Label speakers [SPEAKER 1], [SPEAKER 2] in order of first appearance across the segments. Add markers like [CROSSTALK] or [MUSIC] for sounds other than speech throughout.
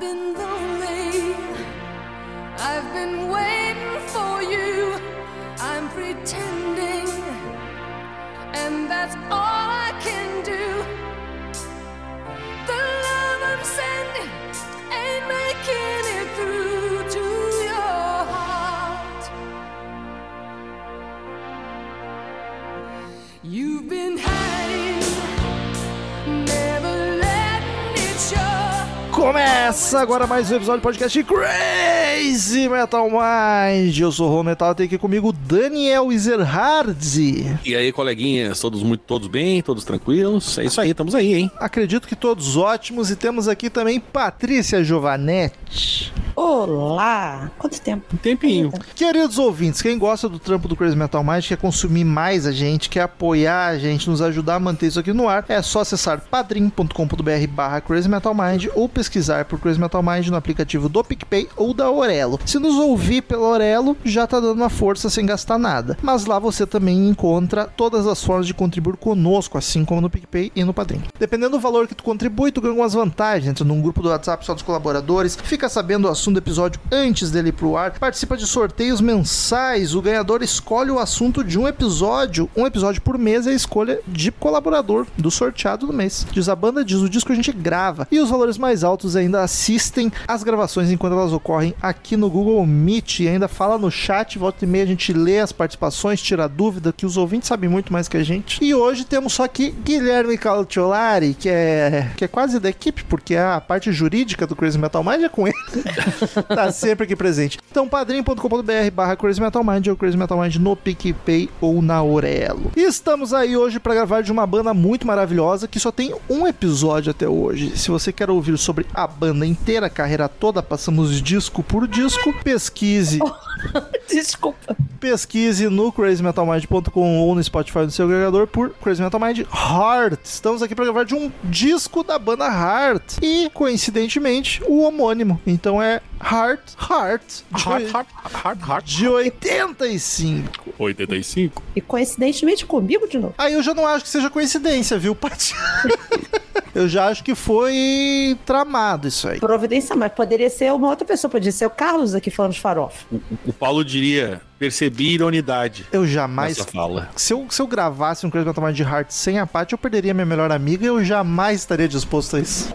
[SPEAKER 1] been lonely. I've been waiting for you. I'm pretending, and that's all
[SPEAKER 2] Começa agora mais um episódio do podcast Crazy Metal Mind. Eu sou o Ron Metal, tem aqui comigo Daniel Ezerhardzi.
[SPEAKER 3] E aí, coleguinhas, todos muito todos bem, todos tranquilos? É isso aí, estamos aí, hein?
[SPEAKER 2] Acredito que todos ótimos e temos aqui também Patrícia Giovanetti.
[SPEAKER 4] Olá! Quanto tempo?
[SPEAKER 3] Um tempinho.
[SPEAKER 2] Queridos ouvintes, quem gosta do trampo do Crazy Metal Mind, quer consumir mais a gente, quer apoiar a gente, nos ajudar a manter isso aqui no ar, é só acessar padrim.com.br barra Crazy Metal Mind ou pesquisar por Crazy Metal Mind no aplicativo do PicPay ou da Orelo. Se nos ouvir pela Orelo, já tá dando uma força sem gastar nada. Mas lá você também encontra todas as formas de contribuir conosco, assim como no PicPay e no Padrim. Dependendo do valor que tu contribui, tu ganha algumas vantagens. Entra num grupo do WhatsApp só dos colaboradores, fica sabendo o assunto do episódio antes dele ir pro ar, participa de sorteios mensais, o ganhador escolhe o assunto de um episódio, um episódio por mês é a escolha de colaborador do sorteado do mês. Diz a banda, diz o disco que a gente grava. E os valores mais altos ainda assistem às gravações enquanto elas ocorrem aqui no Google Meet e ainda fala no chat, volta e meia a gente lê as participações, tira dúvida, que os ouvintes sabem muito mais que a gente. E hoje temos só aqui Guilherme Calciolari, que é, que é quase da equipe, porque a parte jurídica do Crazy Metal Mind é com ele. [LAUGHS] [LAUGHS] tá sempre aqui presente. Então, padrim.com.br barra Crazy Metal Mind ou Crazy Metal Mind no PicPay ou na Orelo. E estamos aí hoje para gravar de uma banda muito maravilhosa que só tem um episódio até hoje. Se você quer ouvir sobre a banda inteira, a carreira toda, passamos disco por disco, pesquise [LAUGHS]
[SPEAKER 4] Desculpa.
[SPEAKER 2] pesquise no crazymetalmind.com ou no Spotify no seu agregador por Crazy Metal Mind Heart. Estamos aqui para gravar de um disco da banda Heart e, coincidentemente, o homônimo. Então é Heart Heart de,
[SPEAKER 3] Hard, hard, hard, hard.
[SPEAKER 2] de 85.
[SPEAKER 3] 85?
[SPEAKER 4] E coincidentemente comigo de novo.
[SPEAKER 2] Aí eu já não acho que seja coincidência, viu, Paty? [LAUGHS] eu já acho que foi tramado isso aí.
[SPEAKER 4] Providência, mas poderia ser uma outra pessoa, poderia ser o Carlos aqui falando de farofa.
[SPEAKER 3] O Paulo diria, percebi ironidade
[SPEAKER 2] Eu jamais.
[SPEAKER 3] nessa fala.
[SPEAKER 2] Se eu, se eu gravasse um Crazy Metal Mind Heart sem a Paty, eu perderia minha melhor amiga e eu jamais estaria disposto a isso.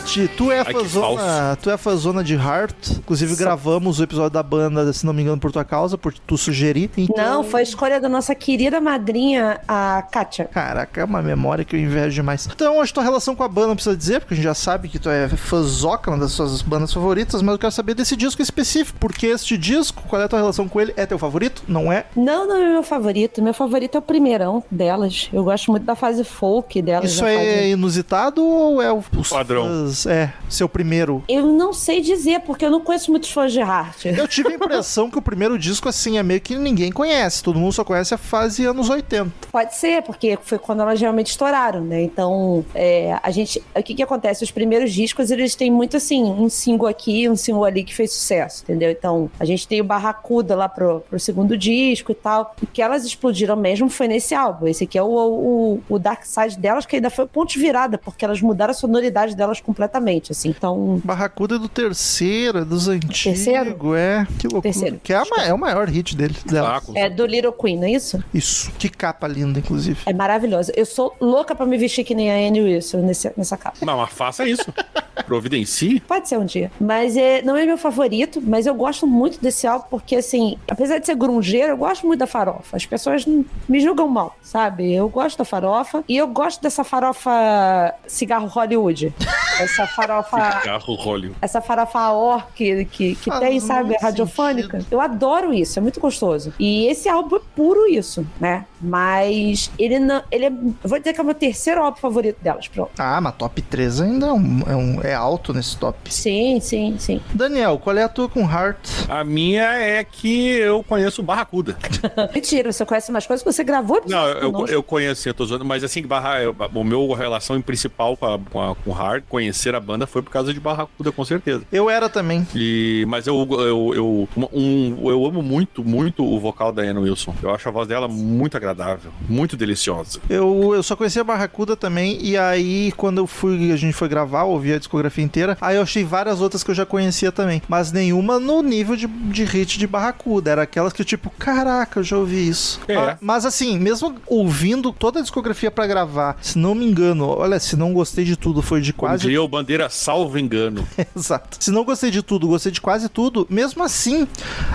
[SPEAKER 2] Paty, tu é
[SPEAKER 3] que
[SPEAKER 2] fãzona, tu é fãzona de Heart. Inclusive gravamos o episódio da banda, se não me engano, por tua causa, por tu sugerir. Então,
[SPEAKER 4] Não, foi a escolha da nossa querida madrinha, a Kátia.
[SPEAKER 2] Caraca, é uma memória que eu invejo demais. Então, acho que tua relação com a banda não precisa dizer, porque a gente já sabe que tu é fãzoca, uma das suas bandas favoritas, mas eu quero saber desse disco específico. Porque este disco, qual é a tua relação com ele? É teu favorito? Não é?
[SPEAKER 4] Não, não é meu favorito. Meu favorito é o primeirão delas. Eu gosto muito da fase folk delas.
[SPEAKER 2] Isso é
[SPEAKER 4] fase-
[SPEAKER 2] inusitado ou é o os
[SPEAKER 3] Padrão.
[SPEAKER 2] É, seu primeiro?
[SPEAKER 4] Eu não sei dizer, porque eu não conheço muitos fãs de Heart.
[SPEAKER 2] Eu tive a [LAUGHS] impressão que o primeiro disco, assim, é meio que ninguém conhece. Todo mundo só conhece a fase anos 80.
[SPEAKER 4] Pode ser, porque foi quando elas realmente estouraram, né? Então, é, a gente. O que que acontece? Os primeiros discos, eles têm muito assim, um single aqui, um single ali que fez sucesso, entendeu? Então, a gente tem o Barracuda lá pro, pro segundo disco e tal. O que elas explodiram mesmo foi nesse álbum. Esse aqui é o, o, o Dark Side delas, que ainda foi o ponto de virada, porque elas mudaram a sonoridade delas completamente, assim. Então,
[SPEAKER 2] Barracuda é do terceiro, é dos antigos.
[SPEAKER 4] Terceiro?
[SPEAKER 2] É, que loucura.
[SPEAKER 4] Terceiro.
[SPEAKER 2] Que é, a é o maior hit dele, dela.
[SPEAKER 3] Ah, com-
[SPEAKER 4] é do Little Queen, não é isso?
[SPEAKER 2] Isso. Que capa linda, inclusive.
[SPEAKER 4] É maravilhosa. Eu sou louca pra me vestir que nem a Annie Wilson nesse, nessa capa.
[SPEAKER 3] Não, mas faça isso. [LAUGHS] Providencie.
[SPEAKER 4] Pode ser um dia. Mas é, não é meu favorito, mas eu gosto muito desse álbum porque, assim, apesar de ser grungeiro, eu gosto muito da farofa. As pessoas me julgam mal, sabe? Eu gosto da farofa e eu gosto dessa farofa cigarro Hollywood. [LAUGHS] essa farofa.
[SPEAKER 3] Carro róleo.
[SPEAKER 4] Essa farofa or que, que, que
[SPEAKER 2] Ah,
[SPEAKER 4] tem, sabe? Radiofônica.
[SPEAKER 2] sentido.
[SPEAKER 4] Eu adoro isso, é muito gostoso. E esse álbum é puro isso, né? Mas ele não. Ele é. Eu vou dizer que é o meu terceiro álbum favorito delas, pronto.
[SPEAKER 2] Ah, mas top 3 ainda é, um- é um- é alto nesse top.
[SPEAKER 4] Sim, sim, sim.
[SPEAKER 2] Daniel, qual é a tua com Heart?
[SPEAKER 3] A minha é que eu conheço o Barracuda. [LAUGHS]
[SPEAKER 4] Mentira, você conhece mais coisas que você gravou
[SPEAKER 3] Não, eu,
[SPEAKER 4] conosco.
[SPEAKER 3] eu conheci, eu tô zoando, mas assim, barra, eu- o meu relação principal com a, com a com Hard, conhecer a banda, foi por causa de Barracuda, com certeza.
[SPEAKER 2] Eu era também.
[SPEAKER 3] E, mas eu, eu, eu, um- eu amo muito, muito o vocal da Anna Wilson. Eu acho a voz dela muito agradável, muito deliciosa.
[SPEAKER 2] Eu, eu só conhecia a Barracuda também, e aí quando eu fui, a gente foi gravar, ouvi a discografia inteira, aí eu achei várias outras que eu já conhecia também, mas nenhuma no nível de, de hit de Barracuda, era aquelas que tipo, caraca, eu já ouvi isso.
[SPEAKER 3] É.
[SPEAKER 2] Ah, Mas assim, mesmo ouvindo toda a discografia pra gravar, se não me engano, olha, se não gostei de tudo, foi de quase
[SPEAKER 3] o Bandeira, salvo engano. [LAUGHS]
[SPEAKER 2] Exato. Se não gostei de tudo, gostei de quase tudo, mesmo assim,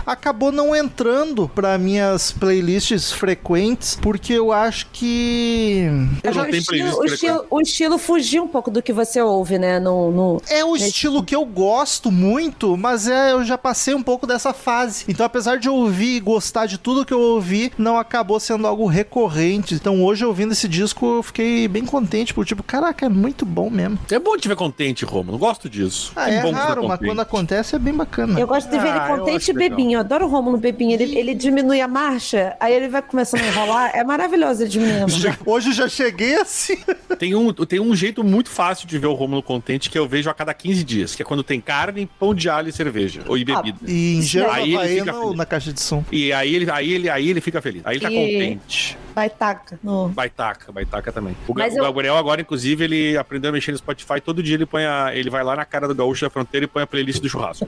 [SPEAKER 2] acabou não entrando pra minhas playlists frequentes, porque eu acho que.
[SPEAKER 3] Eu
[SPEAKER 4] o,
[SPEAKER 3] tenho
[SPEAKER 4] estilo,
[SPEAKER 3] playlist
[SPEAKER 4] o, estilo, o estilo fugiu um pouco do que você ouve, né? No, no...
[SPEAKER 2] É o estilo que eu gosto muito, mas é, eu já passei um pouco dessa fase. Então, apesar de eu ouvir e gostar de tudo que eu ouvi, não acabou sendo algo recorrente. Então, hoje, ouvindo esse disco, eu fiquei bem contente, por tipo, caraca, é muito bom mesmo.
[SPEAKER 3] É bom te contente, Romulo. Gosto disso.
[SPEAKER 2] Ah, é
[SPEAKER 3] ver
[SPEAKER 2] raro, mas quando acontece é bem bacana.
[SPEAKER 4] Eu gosto de ver
[SPEAKER 3] Ah,
[SPEAKER 4] ele contente e bebinho. Eu adoro o Romulo bebinho. Ele, ele diminui a marcha, aí ele vai começando a enrolar. É maravilhoso ele marcha. [LAUGHS]
[SPEAKER 2] Hoje eu já cheguei assim.
[SPEAKER 3] Tem um, tem um jeito muito fácil de ver o Rômulo contente que eu vejo a cada 15 dias, que é quando tem carne, pão de alho e cerveja. Ou e bebida.
[SPEAKER 2] E em geral,
[SPEAKER 3] Aí ele fica
[SPEAKER 2] ou
[SPEAKER 3] feliz.
[SPEAKER 2] na caixa de som.
[SPEAKER 3] E aí ele, aí ele, aí ele fica feliz. Aí ele tá
[SPEAKER 4] E-
[SPEAKER 3] contente.
[SPEAKER 4] Vai taca. No...
[SPEAKER 3] Baitaca, baitaca também. O,
[SPEAKER 4] Mas
[SPEAKER 3] o
[SPEAKER 4] eu-
[SPEAKER 3] Gabriel agora, inclusive, ele aprendeu a mexer no Spotify. Todo dia ele põe a, ele vai lá na cara do gaúcho da fronteira e põe a playlist do churrasco.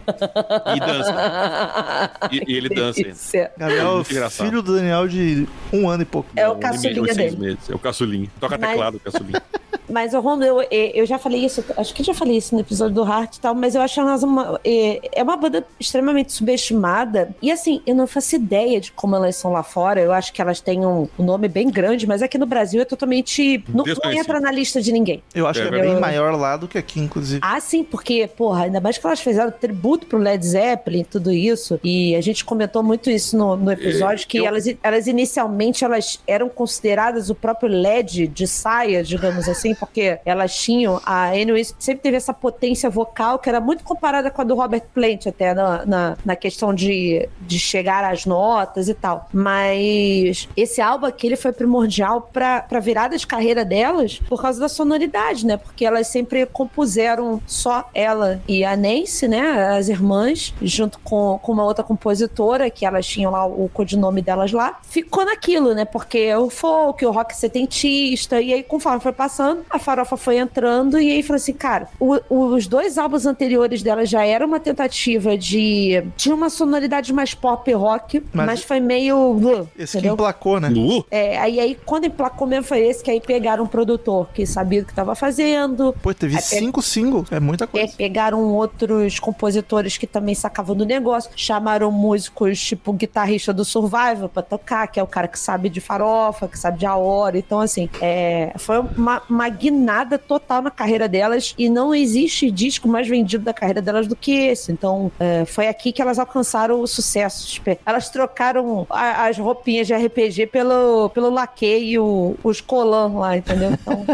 [SPEAKER 3] e dança. E- e ele dança ainda.
[SPEAKER 4] Delícia.
[SPEAKER 2] Gabriel,
[SPEAKER 3] engraçado.
[SPEAKER 2] filho do Daniel de um ano e pouco.
[SPEAKER 4] É o caçulinha dele.
[SPEAKER 3] meses. É o caçulinho. Toca
[SPEAKER 4] Mas-
[SPEAKER 3] teclado, o caçulinho. [LAUGHS]
[SPEAKER 4] Mas, Romulo, eu, eu já falei isso, acho que eu já falei isso no episódio do Heart e tal, mas eu acho elas uma. É, é uma banda extremamente subestimada. E assim, eu não faço ideia de como elas são lá fora. Eu acho que elas têm um, um nome bem grande, mas aqui no Brasil é totalmente. Não, não entra na lista de ninguém.
[SPEAKER 2] Eu acho
[SPEAKER 3] É
[SPEAKER 2] que é bem maior lá do que aqui, inclusive.
[SPEAKER 4] Ah, sim, porque, porra, ainda mais que elas fizeram tributo pro Led Zeppelin e tudo isso. E a gente comentou muito isso no, no episódio, que
[SPEAKER 3] eu-
[SPEAKER 4] elas, elas inicialmente elas eram consideradas o próprio LED de saia, digamos assim, porque elas tinham. A Annie sempre teve essa potência vocal que era muito comparada com a do Robert Plant, até na, na, na questão de, de chegar às notas e tal. Mas esse álbum aqui ele foi primordial pra, pra virada de carreira delas por causa da sonoridade, né? Porque elas sempre compuseram só ela e a Nancy, né? As irmãs, junto com, com uma outra compositora, que elas tinham lá o codinome delas lá. Ficou naquilo, né? Porque o folk, o rock setentista, e aí conforme foi passando, a farofa foi entrando, e aí falou assim, cara, o- os dois álbuns anteriores dela já era uma tentativa de. Tinha uma sonoridade mais pop rock,
[SPEAKER 2] Mas-
[SPEAKER 4] mas, foi meio.
[SPEAKER 2] Esse que
[SPEAKER 4] entendeu?
[SPEAKER 2] emplacou, né?
[SPEAKER 4] É, aí, aí quando emplacou mesmo foi esse, que aí pegaram um produtor que sabia o que estava fazendo,
[SPEAKER 2] Pô, teve
[SPEAKER 4] Aí pe-
[SPEAKER 2] cinco singles. É muita
[SPEAKER 4] é,
[SPEAKER 2] coisa.
[SPEAKER 4] pegaram outros compositores que também sacavam do negócio, chamaram músicos tipo o guitarrista do Survival pra tocar, que é o cara que sabe de farofa, que sabe de a hora. Então, assim, é, foi uma, uma guinada total na carreira delas e não existe disco mais vendido da carreira delas do que esse. Então, é, foi aqui que elas alcançaram o sucesso. Elas trocaram a- as roupinhas de RPG pelo, pelo laque e o, os colãs lá, entendeu? Então,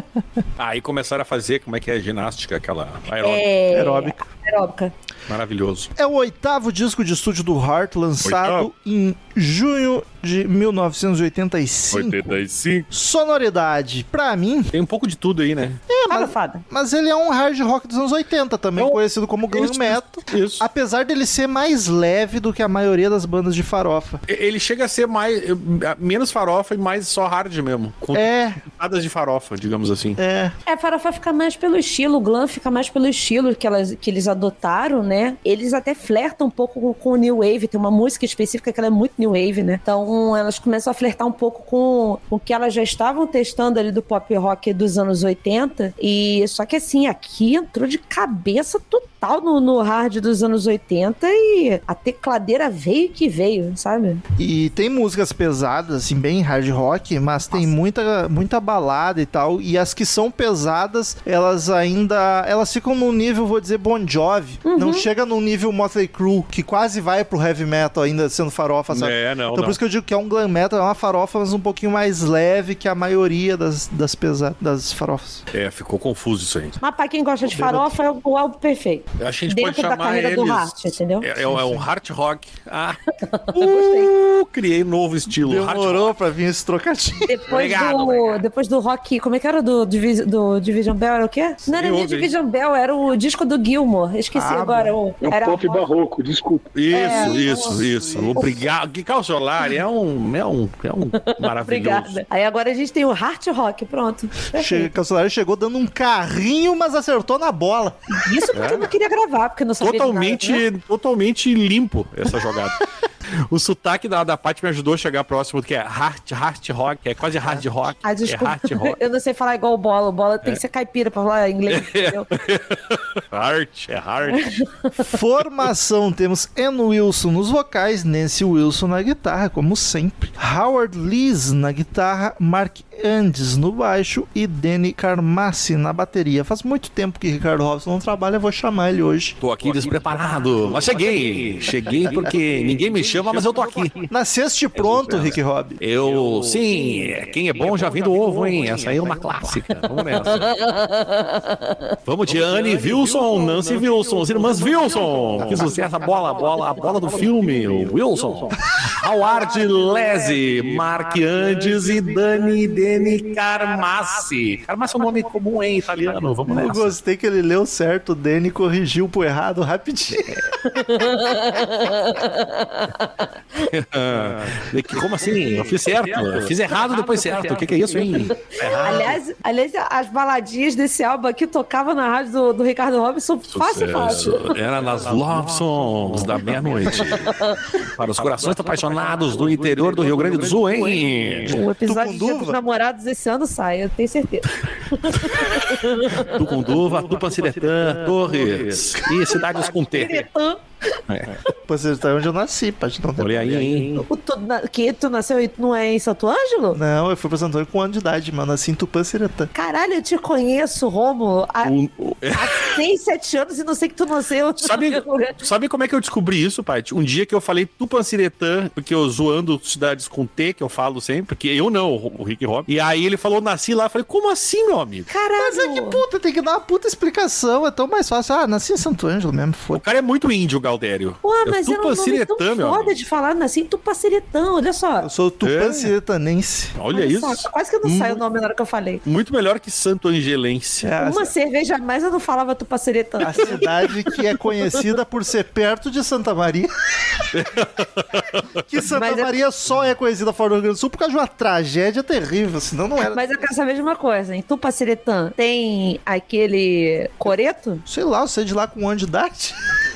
[SPEAKER 3] Aí [LAUGHS] começaram a fazer, como é que é, ginástica, aquela aeróbica.
[SPEAKER 4] é,
[SPEAKER 2] Aeróbica.
[SPEAKER 4] aeróbica.
[SPEAKER 3] Maravilhoso.
[SPEAKER 2] É o oitavo disco de estúdio do Heart, lançado
[SPEAKER 3] Oitavo.
[SPEAKER 2] em junho de 1985.
[SPEAKER 3] 85.
[SPEAKER 2] Sonoridade, pra mim,
[SPEAKER 3] Tem um pouco de tudo aí, né?
[SPEAKER 4] Fala, fada.
[SPEAKER 2] mas ele é um hard rock dos anos 80, também
[SPEAKER 3] Então,
[SPEAKER 2] conhecido como glam
[SPEAKER 3] isso,
[SPEAKER 2] metal.
[SPEAKER 3] Isso.
[SPEAKER 2] Apesar dele ser mais leve do que a maioria das bandas de farofa.
[SPEAKER 3] Ele chega a ser mais eh, menos farofa e mais só hard mesmo. Com
[SPEAKER 2] É,
[SPEAKER 3] pitadas de farofa, digamos assim.
[SPEAKER 2] é.
[SPEAKER 4] É, farofa fica mais pelo estilo, o glam fica mais pelo estilo que, elas, que eles adotaram, né? Eles até flertam um pouco com, com o New Wave, tem uma música específica que ela é muito New Wave, né? Então elas começam a flertar um pouco com o que elas já estavam testando ali do pop rock dos anos 80. E só que assim, aqui entrou de cabeça total total no, no hard dos anos 80 e a tecladeira veio que veio, sabe?
[SPEAKER 2] E tem músicas pesadas, assim, bem hard rock, mas tem muita, muita balada e tal. E as que são pesadas, elas ainda. Elas ficam num nível, vou dizer, Bon Jovi. Não chega num nível Motley Crue, que quase vai pro heavy metal ainda sendo farofa, sabe?
[SPEAKER 3] É, não,
[SPEAKER 2] então
[SPEAKER 3] não.
[SPEAKER 2] por isso que eu digo que é um glam metal, é uma farofa, mas um pouquinho mais leve que a maioria das, das, pesa das farofas.
[SPEAKER 3] É, ficou confuso isso aí.
[SPEAKER 4] Mas pra quem gosta de farofa, é o álbum perfeito.
[SPEAKER 3] Eu acho que a gente
[SPEAKER 4] Dentro
[SPEAKER 3] pode chamar eles...
[SPEAKER 4] do Hart, entendeu?
[SPEAKER 3] É, é um- é um hard rock. Ah, [LAUGHS] uh, criei um novo estilo.
[SPEAKER 2] Demorou pra vir esse trocadilho.
[SPEAKER 4] Depois
[SPEAKER 3] Obrigado,
[SPEAKER 4] do,
[SPEAKER 3] obrigado.
[SPEAKER 4] depois do rock, como é que era do, Divis- do Division Bell? Era o quê? Não era nem. Division Bell, era o disco do Gilmore. Esqueci
[SPEAKER 2] Ah,
[SPEAKER 4] agora. O,
[SPEAKER 5] É um
[SPEAKER 4] era
[SPEAKER 5] pop
[SPEAKER 4] rock.
[SPEAKER 5] barroco, desculpa.
[SPEAKER 3] Isso,
[SPEAKER 4] É,
[SPEAKER 3] isso, isso. Obrigado. Que Cal Solari é um, é um, é um maravilhoso.
[SPEAKER 4] Obrigada. Aí agora a gente tem o Heart Rock, pronto.
[SPEAKER 2] Che
[SPEAKER 4] Perfeito.
[SPEAKER 2] Cancelário chegou dando um carrinho, mas acertou na bola.
[SPEAKER 4] Isso porque eu não queria gravar, porque não sabia de nada,
[SPEAKER 3] É. Totalmente,
[SPEAKER 4] né?
[SPEAKER 3] totalmente limpo essa jogada. [LAUGHS] o sotaque da, da Paty me ajudou a chegar próximo do que é hard, hard rock, é quase hard rock.
[SPEAKER 4] Ah,
[SPEAKER 3] é
[SPEAKER 4] desculpa.
[SPEAKER 3] hard rock. [LAUGHS]
[SPEAKER 4] Eu não sei falar igual o Bola. O Bola tem que ser caipira pra falar inglês, [LAUGHS] entendeu?
[SPEAKER 3] Hard, é hard.
[SPEAKER 2] Formação, temos Ann Wilson nos vocais, Nancy Wilson na guitarra, como sempre. Howard Lees na guitarra, Mark Andes no baixo e Danny Carmassi na bateria. Faz muito tempo que Ricardo Robson não trabalha, eu vou chamar ele hoje.
[SPEAKER 3] Tô aqui despreparado, mas cheguei. Cheguei porque ninguém me chama, mas eu tô aqui.
[SPEAKER 2] Nasceste pronto, Rick Rob.
[SPEAKER 3] Eu, sim, quem é bom já vem do ovo, hein? Essa aí é uma clássica. Vamos nessa. [LAUGHS] Vamos de Anne Wilson, Nancy Wilson, as irmãs Wilson. Que sucesso, a bola, a bola, a bola do filme, o Wilson. Howard Lese, Mark Andes e Dani Deni Carmassi. Carmassi é um nome comum em italiano, vamos
[SPEAKER 2] Eu
[SPEAKER 3] nessa.
[SPEAKER 2] gostei que ele leu certo, o Danny corrigiu pro errado rapidinho. [LAUGHS]
[SPEAKER 3] Que- Como assim? Eu fiz certo, eu fiz errado depois certo. O que, que é isso, hein?
[SPEAKER 4] Aliás, aliás, as baladinhas desse álbum aqui tocavam na rádio do, do Ricardo Robson fácil, fácil.
[SPEAKER 3] Era nas Love Songs da meia-noite. [LAUGHS] Para os corações apaixonados do interior do Rio Grande do Sul, hein?
[SPEAKER 4] O episódio de
[SPEAKER 2] Tucunduva?
[SPEAKER 4] Namorados esse ano sai, eu tenho certeza. [LAUGHS]
[SPEAKER 3] Tucunduva, Tupanciretã, Torres e cidades com T.
[SPEAKER 2] Pô, você tá onde eu nasci, Paty, não tem
[SPEAKER 3] Olha aí, hein?
[SPEAKER 4] O tu, na- que tu nasceu e tu não é em Santo Ângelo?
[SPEAKER 2] Não, eu fui pra Santo Antônio com um ano de idade, mano. Nasci em Tupã-Siretã.
[SPEAKER 4] Caralho, eu te conheço, Rômulo, há,
[SPEAKER 3] O- o- [LAUGHS]
[SPEAKER 4] há 6, 7 anos e não sei que tu nasceu.
[SPEAKER 3] Sabe, [LAUGHS] sabe como é que eu descobri isso, Paty? Um dia que eu falei Tupanciretã, porque eu zoando cidades com T, que eu falo sempre, porque eu não, o o Rick Rob. E aí ele falou, nasci lá. Eu falei, como assim, meu amigo?
[SPEAKER 4] Caralho.
[SPEAKER 2] Mas é que, puta, tem que dar uma puta explicação. É tão mais fácil. Ah, nasci em Santo Ângelo mesmo,
[SPEAKER 3] O
[SPEAKER 2] foi.
[SPEAKER 3] cara é muito índio, Galdério.
[SPEAKER 4] Pô,
[SPEAKER 3] É
[SPEAKER 4] mas era um nome
[SPEAKER 3] Tupanciretã,
[SPEAKER 4] tão
[SPEAKER 3] meu
[SPEAKER 4] foda de falar, nasci em Tupaciretã, olha só.
[SPEAKER 2] Eu sou Tupã-Siretanense.
[SPEAKER 3] Olha
[SPEAKER 4] Olha só,
[SPEAKER 3] isso.
[SPEAKER 4] quase que não
[SPEAKER 3] Hum.
[SPEAKER 4] sai o nome na hora que eu falei.
[SPEAKER 3] Muito melhor que Santo Angelense.
[SPEAKER 2] É,
[SPEAKER 4] Uma cerveja a mais eu não falava Tupaciretã.
[SPEAKER 2] a cidade que é conhecida por ser perto de Santa Maria. que Santa
[SPEAKER 4] Mas é-
[SPEAKER 2] Maria só é conhecida fora do Rio Grande do Sul por causa de uma tragédia terrível, senão não era.
[SPEAKER 4] Mas eu quero saber de uma coisa, em Tupaciretã tem aquele coreto?
[SPEAKER 2] Sei lá, eu sei de lá com um ano de idade.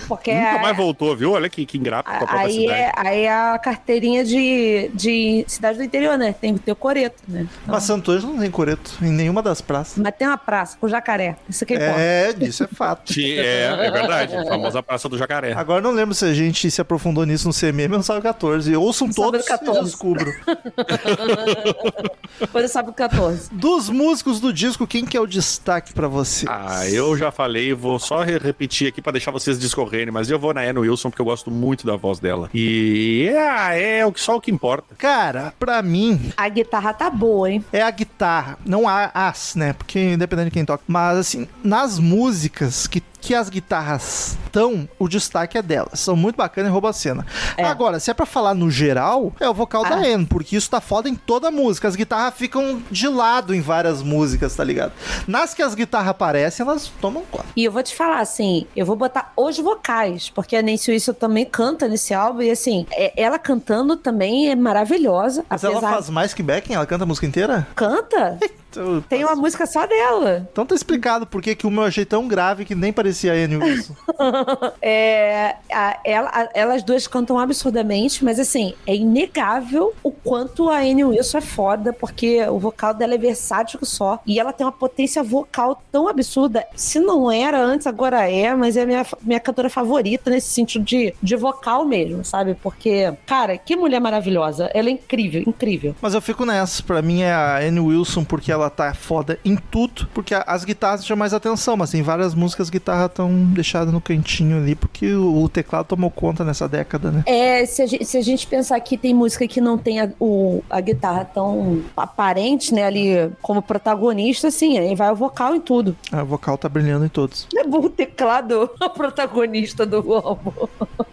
[SPEAKER 4] Porque
[SPEAKER 3] Nunca
[SPEAKER 4] é-
[SPEAKER 3] mais voltou, viu? Olha que, que ingrato com a própria
[SPEAKER 4] aí
[SPEAKER 3] cidade.
[SPEAKER 4] é, aí é a carteirinha de, de cidade do interior, né? Tem que ter o coreto, né? Então-
[SPEAKER 2] Mas Santo Ângelo não tem coreto em nenhuma das praças.
[SPEAKER 4] mas tem uma praça com jacaré. Isso que importa.
[SPEAKER 2] É, isso é fato.
[SPEAKER 3] É, é verdade. A famosa Praça do Jacaré.
[SPEAKER 2] Agora não lembro se a gente se aprofundou nisso no CMM ou no Sábado 14. Ouçam
[SPEAKER 4] No Sábado
[SPEAKER 2] todos
[SPEAKER 4] 14.
[SPEAKER 2] e descubro.
[SPEAKER 4] Depois eu sabe o 14.
[SPEAKER 2] Dos músicos do disco, quem que é o destaque pra você?
[SPEAKER 3] Ah, eu já falei, vou só re- repetir aqui pra deixar vocês discorrerem, mas eu vou na Anne Wilson porque eu gosto muito da voz dela. E é, é o que- só o que importa.
[SPEAKER 2] Cara, pra mim,
[SPEAKER 4] A guitarra tá boa, hein?
[SPEAKER 2] é a guitarra, não a as, né? Porque independente de quem toca. Mas assim, nas músicas que, que as guitarras estão, o destaque é delas. São muito bacanas e roubam a cena.
[SPEAKER 4] É.
[SPEAKER 2] Agora, se é pra falar no geral, é o vocal da
[SPEAKER 4] Ah.
[SPEAKER 2] Anne, porque isso tá foda em toda a música. As guitarras ficam de lado em várias músicas, tá ligado? Nas que as guitarras aparecem, elas tomam conta.
[SPEAKER 4] E eu vou te falar assim, eu vou botar os vocais, porque a Nancy Wilson também canta nesse álbum, e assim, é- ela cantando também é maravilhosa.
[SPEAKER 2] Mas
[SPEAKER 4] apesar
[SPEAKER 2] ela faz mais que backing? Ela canta a música inteira?
[SPEAKER 4] Canta? Tem uma música só dela.
[SPEAKER 2] então tá explicado por que que o meu eu achei tão grave que nem parecia a Annie Wilson. [LAUGHS]
[SPEAKER 4] É, a- ela- a- elas duas cantam absurdamente, mas assim, é inegável o quanto a Anne Wilson é foda, porque o vocal dela é versátil só. E ela tem uma potência vocal tão absurda. Se não era antes, agora é, mas é a minha, minha cantora favorita nesse sentido de, de vocal mesmo, sabe? Porque, cara, que mulher maravilhosa. Ela é incrível, incrível.
[SPEAKER 2] Mas eu fico nessa. Pra mim é a Annie Wilson porque ela tá foda em tudo. Porque a- as guitarras chamam mais atenção, mas tem várias músicas as guitarras estão deixadas no cantinho ali, porque o, o teclado tomou conta nessa década, né?
[SPEAKER 4] É, se a, gente, se a gente pensar que tem música que não tem a, o, a guitarra tão aparente, né, ali como protagonista, assim, aí vai o vocal em tudo.
[SPEAKER 2] A vocal tá brilhando em todos.
[SPEAKER 4] É bom o teclado [LAUGHS] o protagonista do álbum.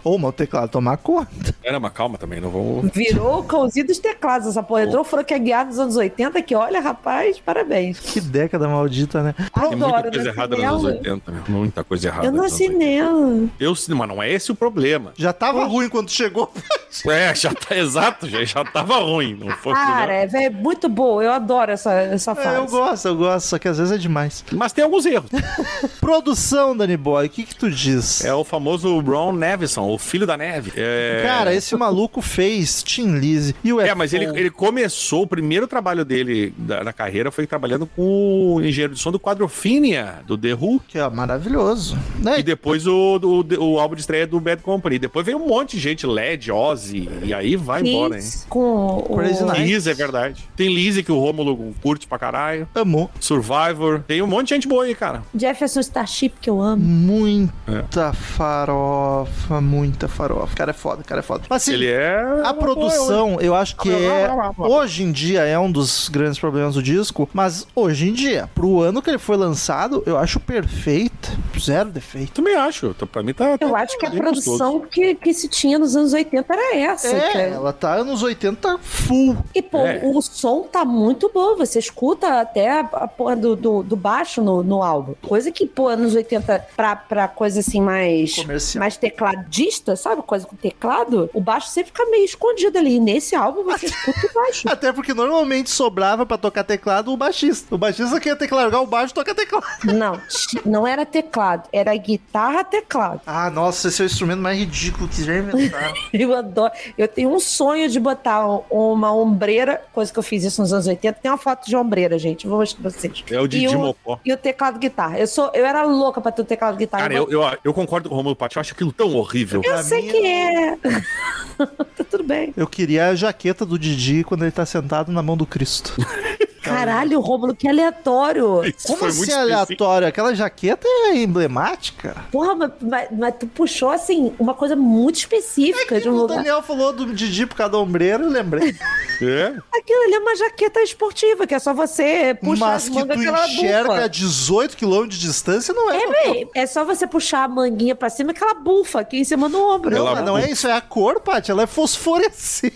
[SPEAKER 2] Ou mas o teclado tomar conta.
[SPEAKER 3] Era, mas calma também, não vamos.
[SPEAKER 4] Virou o cãozinho dos teclados, essa porra. Entrou, falou que é guiado dos anos 80, que olha, rapaz, parabéns.
[SPEAKER 2] Que década maldita, né?
[SPEAKER 3] Tem muita
[SPEAKER 4] Adoro,
[SPEAKER 3] coisa errada nos anos
[SPEAKER 4] nela.
[SPEAKER 3] 80, meu. Muita coisa errada.
[SPEAKER 4] Eu nasci
[SPEAKER 3] anos 80.
[SPEAKER 4] nela.
[SPEAKER 3] Eu, sim, mas não é esse o problema.
[SPEAKER 2] Já tava ruim quando chegou. [LAUGHS]
[SPEAKER 3] É, já tá exato, já, já tava ruim. Não fosse
[SPEAKER 4] Cara, é véi, muito boa. Eu adoro essa, essa
[SPEAKER 2] É,
[SPEAKER 4] fase.
[SPEAKER 2] eu gosto, eu gosto, só que às vezes é demais.
[SPEAKER 3] Mas tem alguns erros. [LAUGHS]
[SPEAKER 2] Produção, Danny Boy, o que que tu diz?
[SPEAKER 3] É o famoso Ron Nevison, o filho da neve. É...
[SPEAKER 2] Cara, esse maluco fez Tim Lizzy e o
[SPEAKER 3] É, mas ele, ele começou, o primeiro trabalho dele da, na carreira foi trabalhando com o engenheiro de som do Quadrofinia, do The Who.
[SPEAKER 2] Que é maravilhoso. Né?
[SPEAKER 3] E depois o, o, o álbum de estreia do Bad Company. Depois veio um monte de gente, LED, Ozzy, e aí vai embora, hein?
[SPEAKER 4] Kiss com o...
[SPEAKER 2] Crazy.
[SPEAKER 3] Liz, é verdade. Tem Lizzy, que o Rômulo curte pra caralho.
[SPEAKER 2] Amor.
[SPEAKER 3] Survivor. Tem um monte de gente boa aí, cara.
[SPEAKER 4] Jefferson Starship, que eu amo.
[SPEAKER 2] Muita farofa, muita farofa. O cara é foda, o cara é foda. Mas assim,
[SPEAKER 3] Ele é.
[SPEAKER 2] A produção, eu acho que é. Hoje em dia é um dos grandes problemas do disco, mas hoje em dia, pro ano que ele foi lançado, eu acho perfeita. Zero defeito.
[SPEAKER 3] Também acho. Então, Pra mim tá.
[SPEAKER 4] Eu
[SPEAKER 3] tá
[SPEAKER 4] acho que a produção que, que se tinha nos anos 80 era essa.
[SPEAKER 2] É,
[SPEAKER 4] é-
[SPEAKER 2] ela tá anos 80 full.
[SPEAKER 4] E, pô,
[SPEAKER 3] É.
[SPEAKER 4] o som tá muito bom. Você escuta até a, porra do, do, do baixo no, no álbum. Coisa que, pô, anos 80, pra, pra coisa assim mais...
[SPEAKER 2] Comercial.
[SPEAKER 4] Mais tecladista, sabe? Coisa com teclado. O baixo sempre fica meio escondido ali. Nesse álbum, você escuta o baixo. [LAUGHS]
[SPEAKER 2] Até porque normalmente sobrava pra tocar teclado o baixista. O baixista quer ter que largar o baixo e tocar teclado.
[SPEAKER 4] Não, não era teclado. Era guitarra, teclado.
[SPEAKER 2] Ah, nossa, esse é o instrumento mais ridículo que já inventaram. [LAUGHS]
[SPEAKER 4] Eu adoro. Eu tenho um sonho de botar um- uma ombreira, coisa que eu fiz isso nos anos 80. Tem uma foto de ombreira, gente. Vou mostrar pra vocês.
[SPEAKER 3] É o Didi
[SPEAKER 4] e
[SPEAKER 3] Mocó.
[SPEAKER 4] E o teclado guitarra. Eu, sou, eu era louca pra ter o teclado guitarra.
[SPEAKER 3] Cara, eu, eu, eu concordo com o Romulo Patti. Eu acho aquilo tão horrível.
[SPEAKER 4] Eu
[SPEAKER 2] Pra
[SPEAKER 4] sei
[SPEAKER 2] mim,
[SPEAKER 4] que é. [LAUGHS] tá tudo bem.
[SPEAKER 2] Eu queria a jaqueta do Didi quando ele tá sentado na mão do Cristo. [LAUGHS]
[SPEAKER 4] Caralho, Rômulo, que aleatório.
[SPEAKER 3] Isso
[SPEAKER 2] Como assim
[SPEAKER 3] muito específico.
[SPEAKER 2] aleatório? Aquela jaqueta é emblemática.
[SPEAKER 4] Porra, mas, mas- mas tu puxou, assim, uma coisa muito específica de um
[SPEAKER 2] o
[SPEAKER 4] lugar.
[SPEAKER 2] Daniel falou do Didi por causa da ombreira, eu lembrei. [LAUGHS]
[SPEAKER 3] É?
[SPEAKER 4] Aquilo ali é uma jaqueta esportiva, que é só você puxar
[SPEAKER 2] Mas
[SPEAKER 4] as
[SPEAKER 2] que
[SPEAKER 4] mangas
[SPEAKER 2] tu
[SPEAKER 4] que ela
[SPEAKER 2] enxerga a
[SPEAKER 4] bufa.
[SPEAKER 2] 18 km de distância não é.
[SPEAKER 4] É, bem, é só você puxar a manguinha pra cima que ela bufa aqui em cima do ombro.
[SPEAKER 2] Não,
[SPEAKER 3] Ela
[SPEAKER 2] mas não é isso, é a cor, Paty. Ela é fosforescente.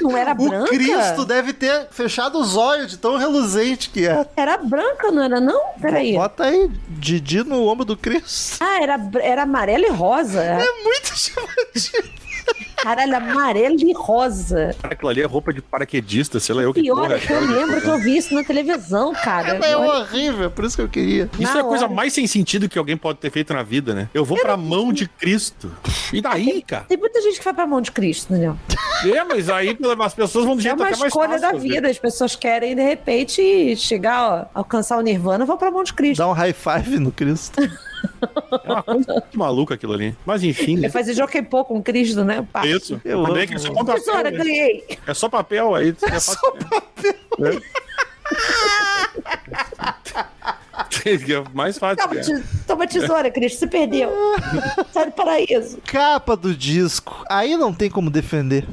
[SPEAKER 4] Não era
[SPEAKER 2] O
[SPEAKER 4] branca?
[SPEAKER 2] Cristo deve ter fechado os olhos de tão reluzente que é.
[SPEAKER 4] Era branca, não era não? Peraí.
[SPEAKER 2] Bota aí, Didi no ombro do Cristo.
[SPEAKER 4] Ah, era, era amarelo e rosa.
[SPEAKER 2] É muito [LAUGHS] chamativo.
[SPEAKER 4] Caralho, amarelo e rosa.
[SPEAKER 3] Aquilo ali é roupa de paraquedista, sei lá eu que
[SPEAKER 4] Pior
[SPEAKER 3] porra
[SPEAKER 4] é que eu lembro que eu vi isso na televisão, cara.
[SPEAKER 2] É
[SPEAKER 4] Olha-
[SPEAKER 2] horrível, por isso que eu queria.
[SPEAKER 3] Isso
[SPEAKER 4] Na
[SPEAKER 3] é a coisa
[SPEAKER 4] hora.
[SPEAKER 3] mais sem sentido que alguém pode ter feito na vida, né? Eu vou pra mão de Cristo. E daí, cara?
[SPEAKER 4] Tem muita gente que vai pra mão de Cristo, Daniel.
[SPEAKER 3] É, mas aí as pessoas vão do
[SPEAKER 4] É
[SPEAKER 3] jeito
[SPEAKER 4] uma
[SPEAKER 3] até mais
[SPEAKER 4] escolha
[SPEAKER 3] fácil.
[SPEAKER 4] da vida. As pessoas querem, de repente, chegar, ó, alcançar o Nirvana, vão pra mão de Cristo.
[SPEAKER 2] Dá um high five no Cristo. [LAUGHS]
[SPEAKER 3] É uma coisa [LAUGHS] muito maluca aquilo ali. Mas enfim?
[SPEAKER 4] É fazer jockey pô com Cristo, né? Pá.
[SPEAKER 3] É isso.
[SPEAKER 2] Eu amo.
[SPEAKER 3] que é só papel.
[SPEAKER 4] Tesoura,
[SPEAKER 3] né?
[SPEAKER 4] ganhei.
[SPEAKER 3] É só papel aí. [LAUGHS] É só papel. É. É mais fácil.
[SPEAKER 4] Toma,
[SPEAKER 3] né?
[SPEAKER 4] te- toma tesoura, Cristo. Você perdeu. [LAUGHS] Sai do paraíso.
[SPEAKER 2] Capa do disco. Aí não tem como defender.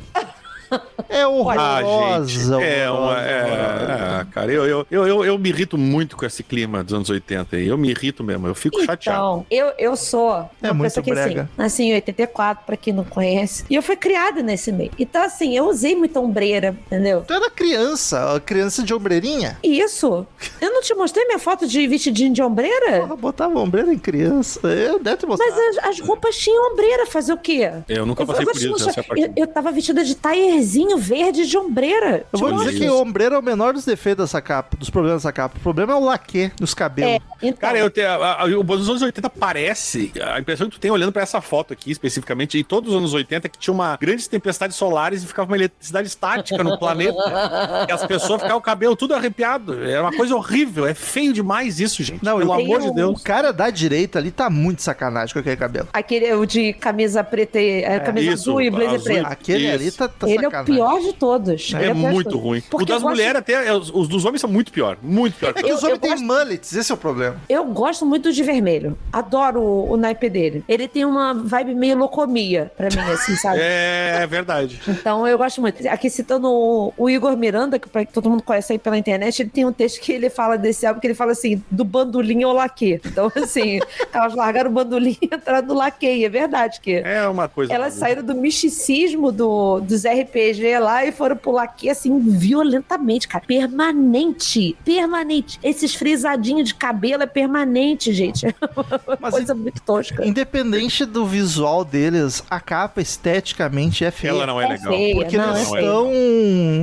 [SPEAKER 2] [LAUGHS] É
[SPEAKER 3] Ah,
[SPEAKER 2] horrorosa.
[SPEAKER 3] gente. É, uma, é, é, cara, eu, eu, eu, eu, eu me irrito muito com esse clima dos anos 80 aí. Eu me irrito mesmo, eu fico chateado.
[SPEAKER 4] Então, eu, eu sou uma
[SPEAKER 2] É muito
[SPEAKER 4] pessoa que,
[SPEAKER 2] brega.
[SPEAKER 4] assim, nasci em 84, pra quem não conhece. E eu fui criada nesse meio. Então, assim, eu usei muita ombreira, entendeu?
[SPEAKER 2] Tu era criança, criança de ombreirinha.
[SPEAKER 4] Isso. Eu não te mostrei minha foto de vestidinho de ombreira?
[SPEAKER 2] Porra, botava ombreira em criança. Eu deve ter mostrado.
[SPEAKER 4] Mas as, as roupas tinham ombreira, fazer o quê?
[SPEAKER 3] Eu nunca
[SPEAKER 4] Eu,
[SPEAKER 3] passei
[SPEAKER 4] eu
[SPEAKER 3] por
[SPEAKER 4] te
[SPEAKER 3] isso,
[SPEAKER 4] mostrar. eu, eu tava vestida de taierzinho verde de ombreira.
[SPEAKER 2] Eu vou
[SPEAKER 3] Olha
[SPEAKER 2] dizer que ombreira é o menor dos defeitos dessa capa, dos problemas dessa capa. O problema é o laque nos cabelos.
[SPEAKER 4] É, então,
[SPEAKER 3] Cara, eu tenho, a, a, o dos anos 80 parece, a impressão que tu tem olhando pra essa foto aqui especificamente, e todos os anos 80, que tinha uma grandes tempestades solares e ficava uma eletricidade estática no planeta. [LAUGHS] e as pessoas ficavam com o cabelo tudo arrepiado. Era uma coisa horrível, é feio demais isso, gente.
[SPEAKER 2] Não,
[SPEAKER 3] Pelo
[SPEAKER 2] eu-
[SPEAKER 3] amor de
[SPEAKER 2] O
[SPEAKER 3] Deus.
[SPEAKER 2] cara da direita ali tá muito sacanagem com aquele cabelo.
[SPEAKER 4] aquele o de camisa preta, e- é, camisa
[SPEAKER 3] isso,
[SPEAKER 4] azul e blazer
[SPEAKER 3] azul.
[SPEAKER 4] preto.
[SPEAKER 2] Aquele
[SPEAKER 3] Isso.
[SPEAKER 2] ali tá, tá
[SPEAKER 4] Ele é o
[SPEAKER 2] sacanagem.
[SPEAKER 4] pior de todos.
[SPEAKER 3] É
[SPEAKER 4] o de
[SPEAKER 3] muito
[SPEAKER 4] todos.
[SPEAKER 3] ruim. O
[SPEAKER 4] Porque eu
[SPEAKER 3] das
[SPEAKER 4] gosto-
[SPEAKER 3] mulheres até, é, os, os dos homens são muito pior. Muito pior.
[SPEAKER 2] É que
[SPEAKER 4] Eu-
[SPEAKER 2] os homens têm
[SPEAKER 4] gosto-
[SPEAKER 2] mullets, esse é o problema.
[SPEAKER 4] Eu gosto muito de vermelho. Adoro o, o naipe dele. Ele tem uma vibe meio locomia pra mim, assim, sabe? [LAUGHS]
[SPEAKER 3] É verdade.
[SPEAKER 4] Então eu gosto muito. Aqui citando o, o Igor Miranda, que, pra- que todo mundo conhece aí pela internet, ele tem um texto que ele fala desse álbum, que ele fala assim, do bandolim ao laque. Então, [LAUGHS] assim, elas largaram o bandolim e entraram no laque. É verdade que
[SPEAKER 3] É uma coisa.
[SPEAKER 4] elas saíram do misticismo do, dos RPG lá e foram pro laque, assim, violentamente, cara. Permanente. Permanente. Esses frisadinhos de cabelo é permanente, gente. [LAUGHS] É uma
[SPEAKER 2] Mas
[SPEAKER 4] coisa muito tosca.
[SPEAKER 2] Independente do visual deles, a capa esteticamente é feia.
[SPEAKER 3] Ela não é, legal.
[SPEAKER 4] feia,
[SPEAKER 2] Porque
[SPEAKER 4] não,
[SPEAKER 2] eles
[SPEAKER 4] é
[SPEAKER 2] estão.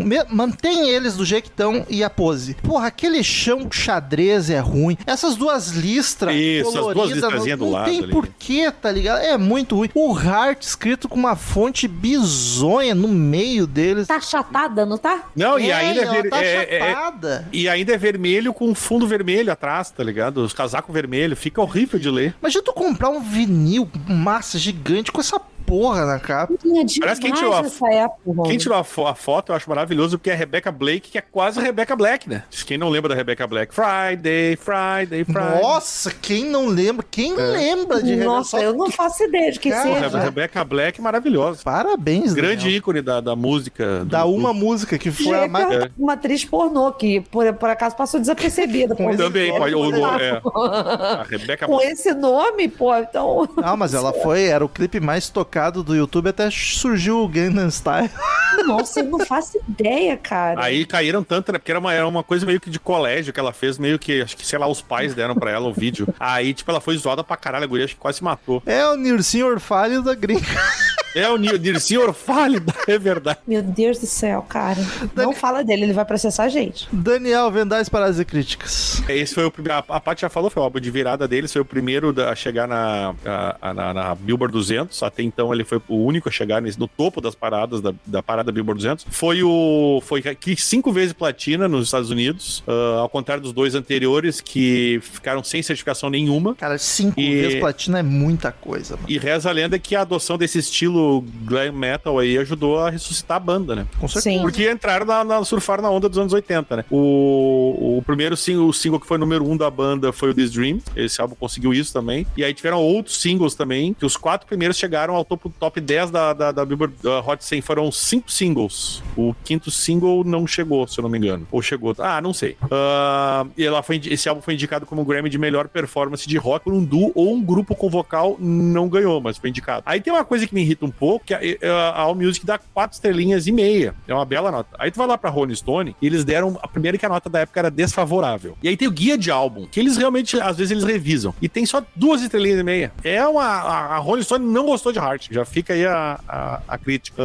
[SPEAKER 2] me- Mantém eles do jeito que estão e a pose. Porra, aquele chão xadrez é ruim. Essas duas listras.
[SPEAKER 3] Isso, as duas listrazinhas
[SPEAKER 2] não,
[SPEAKER 3] do
[SPEAKER 2] não
[SPEAKER 3] lado
[SPEAKER 2] tem
[SPEAKER 3] ali.
[SPEAKER 2] porquê, tá ligado? É muito ruim. O Heart escrito com uma fonte bizonha no meio deles.
[SPEAKER 4] Tá achatada, não tá?
[SPEAKER 3] Não, e
[SPEAKER 2] É,
[SPEAKER 3] ainda é, ver-
[SPEAKER 2] tá
[SPEAKER 3] é- é- é-. E ainda é vermelho com fundo vermelho atrás, tá ligado? Os casacos vermelhos. Fica horrível de ler.
[SPEAKER 2] Imagina tu comprar um vinil massa gigante com essa porra na capa.
[SPEAKER 4] Tinha
[SPEAKER 3] Parece que quem tirou a
[SPEAKER 4] nessa época.
[SPEAKER 3] Quem tirou a, fo- a foto eu acho maravilhoso, porque é a Rebecca Blake, que é quase a Rebecca Black, né? Quem não lembra da Rebecca Black? Friday, Friday, Friday.
[SPEAKER 2] Nossa, quem não lembra? Quem
[SPEAKER 3] É.
[SPEAKER 2] lembra de
[SPEAKER 4] Nossa,
[SPEAKER 2] Rebecca?
[SPEAKER 4] eu não faço ideia de quem
[SPEAKER 2] Cara,
[SPEAKER 4] seja.
[SPEAKER 3] a Rebecca Black maravilhosa.
[SPEAKER 2] Parabéns,
[SPEAKER 3] Grande
[SPEAKER 2] Daniel.
[SPEAKER 3] ícone da, da música. do-
[SPEAKER 2] Da
[SPEAKER 3] do-
[SPEAKER 2] uma música que foi a
[SPEAKER 4] Gente,
[SPEAKER 2] mais.
[SPEAKER 3] É.
[SPEAKER 4] uma atriz pornô que, por, por acaso, passou desapercebida.
[SPEAKER 2] Com
[SPEAKER 3] Também,
[SPEAKER 2] nome,
[SPEAKER 3] pode, o,
[SPEAKER 2] né?
[SPEAKER 3] é, [LAUGHS] a Rebecca
[SPEAKER 4] Com esse nome, pô, então.
[SPEAKER 2] Não, mas ela foi, era o clipe mais tocado do YouTube até surgiu o Gangnam Style. [LAUGHS]
[SPEAKER 4] Nossa, eu não faço ideia, cara.
[SPEAKER 3] Aí caíram tanto, né? Porque era uma, era uma coisa meio que de colégio que ela fez, meio que, acho que, sei lá, os pais deram pra ela o vídeo. Aí, tipo, ela foi zoada pra caralho, a guria acho que quase se matou.
[SPEAKER 2] É o Nircinho Orfalho da gringa. [LAUGHS]
[SPEAKER 3] É o Nir- Nircinho Orfalho, é verdade.
[SPEAKER 4] Meu Deus do céu, cara. Não fala dele, ele vai processar a gente.
[SPEAKER 2] Daniel, Vendais Paradas e Críticas.
[SPEAKER 3] Esse foi o primeiro. A, a Paty já falou, foi o álbum de virada dele, foi o primeiro a chegar na, a- a- na, na Billboard 200. Até então ele foi o único a chegar nesse, no topo das paradas da, da parada Billboard 200. Foi o. Foi aqui cinco vezes platina nos Estados Unidos, ah, ao contrário dos dois anteriores que ficaram sem certificação nenhuma.
[SPEAKER 2] Cara, cinco
[SPEAKER 3] E-
[SPEAKER 2] vezes platina é muita coisa, mano.
[SPEAKER 3] E reza a lenda que a adoção desse estilo glam metal aí ajudou a ressuscitar a banda, né?
[SPEAKER 2] Com certeza.
[SPEAKER 4] Sim.
[SPEAKER 3] Porque entraram na, na surfaram na onda dos anos 80, né? O, o primeiro single, o single que foi número um da banda foi o This Dream. Esse álbum conseguiu isso também. E aí tiveram outros singles também, que os quatro primeiros chegaram ao topo, top 10 da, da, da Billboard uh, Hot 100. Foram cinco singles. O quinto single não chegou, se eu não me engano. Ou chegou. Ah, não sei. Ah, e ela foi, esse álbum foi indicado como Grammy de melhor performance de rock por um duo ou um grupo com vocal. Não ganhou, mas foi indicado. Aí tem uma coisa que me irrita um pouco, que a, a All Music dá quatro estrelinhas e meia. É uma bela nota. Aí tu vai lá pra Rolling Stone e eles deram. A primeira que a nota da época era desfavorável. E aí tem o guia de álbum, que eles realmente, às vezes, eles revisam. E tem só duas estrelinhas e meia. É uma. A, a Rolling Stone não gostou de Heart. Já fica aí a, a, a crítica.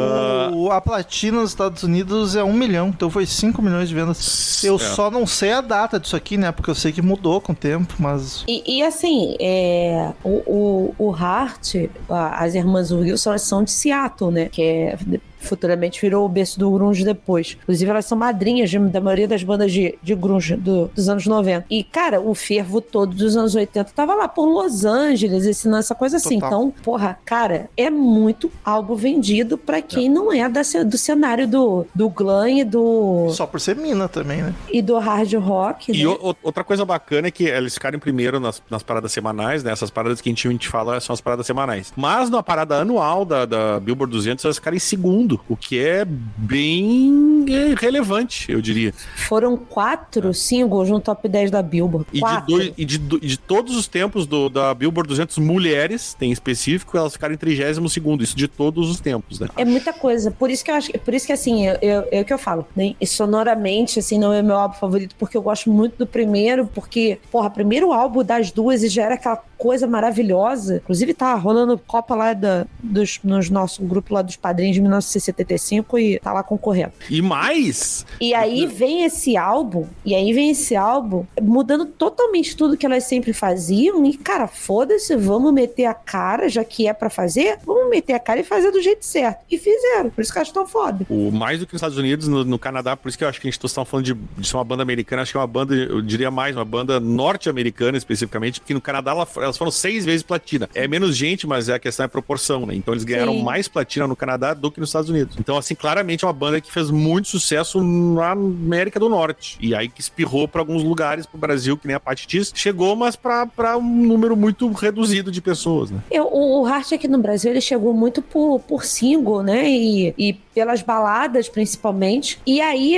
[SPEAKER 2] O, a platina nos Estados Unidos é um milhão, então foi 5 milhões de vendas. Eu
[SPEAKER 3] É.
[SPEAKER 2] só não sei a data disso aqui, né? Porque eu sei que mudou com o tempo, mas.
[SPEAKER 4] E, e, assim, é, o, o, o Hart, a- as irmãs Wilson, elas são de Seattle, né? Que é futuramente virou o berço do grunge depois. Inclusive, elas são madrinhas de- da maioria das bandas de, de grunge do- dos anos 90. E, cara, o fervo todo dos anos 80 tava lá por Los Angeles, ensinando essa coisa assim.
[SPEAKER 2] Total.
[SPEAKER 4] Então, porra, cara, é muito álbum vendido pra quem não é da do cenário do, do glam e do,
[SPEAKER 2] Só por ser mina também, né?
[SPEAKER 4] e do hard rock,
[SPEAKER 3] E
[SPEAKER 4] né?
[SPEAKER 3] o- o- outra coisa bacana é que eles ficaram em primeiro nas, nas paradas semanais, né? Essas paradas que a gente, a gente fala são as paradas semanais. Mas na parada anual da, da Billboard 200, elas ficaram em segundo, o que é bem é, relevante, eu diria.
[SPEAKER 4] Foram quatro singles no top 10 da Billboard.
[SPEAKER 3] E, de, dois, e de, de todos os tempos do, da Billboard 200 mulheres, tem específico, elas ficaram em 32 segundo, isso de todos os tempos, né?
[SPEAKER 4] É muita coisa. Por isso que eu acho por isso que assim, eu, eu- é o que eu falo, né? E sonoramente, assim, não é meu álbum favorito, porque eu gosto muito do primeiro, porque, porra, primeiro álbum das duas e já era aquela coisa maravilhosa. Inclusive, tá rolando Copa lá da, dos, nos nosso grupo lá dos padrinhos de 1975 e tá lá concorrendo.
[SPEAKER 3] E mais,
[SPEAKER 4] E aí vem esse álbum, e aí vem esse álbum mudando totalmente tudo que elas sempre faziam. E, cara, foda-se, vamos meter a cara, já que é pra fazer, vamos meter a cara e fazer do jeito certo. E fizeram, por isso que elas estão foda.
[SPEAKER 3] o, mais do que nos Estados Unidos, no, no Canadá, por isso que eu acho que a gente estava falando de, de ser uma banda americana, acho que é uma banda, eu diria mais, uma banda norte-americana especificamente, porque no Canadá ela- elas foram seis vezes platina. É menos gente, mas é a questão é proporção, né? Então eles ganharam
[SPEAKER 4] Sim.
[SPEAKER 3] mais platina no Canadá do que nos Estados Unidos. Então, assim, claramente é uma banda que fez muito sucesso na América do Norte. E aí que espirrou para alguns lugares, pro Brasil, que nem a Paty diz, chegou, mas para um número muito reduzido de pessoas, né?
[SPEAKER 4] Eu, o, o Hart aqui no Brasil, ele chegou muito por, por single, né? E, e pelas baladas, principalmente. E aí,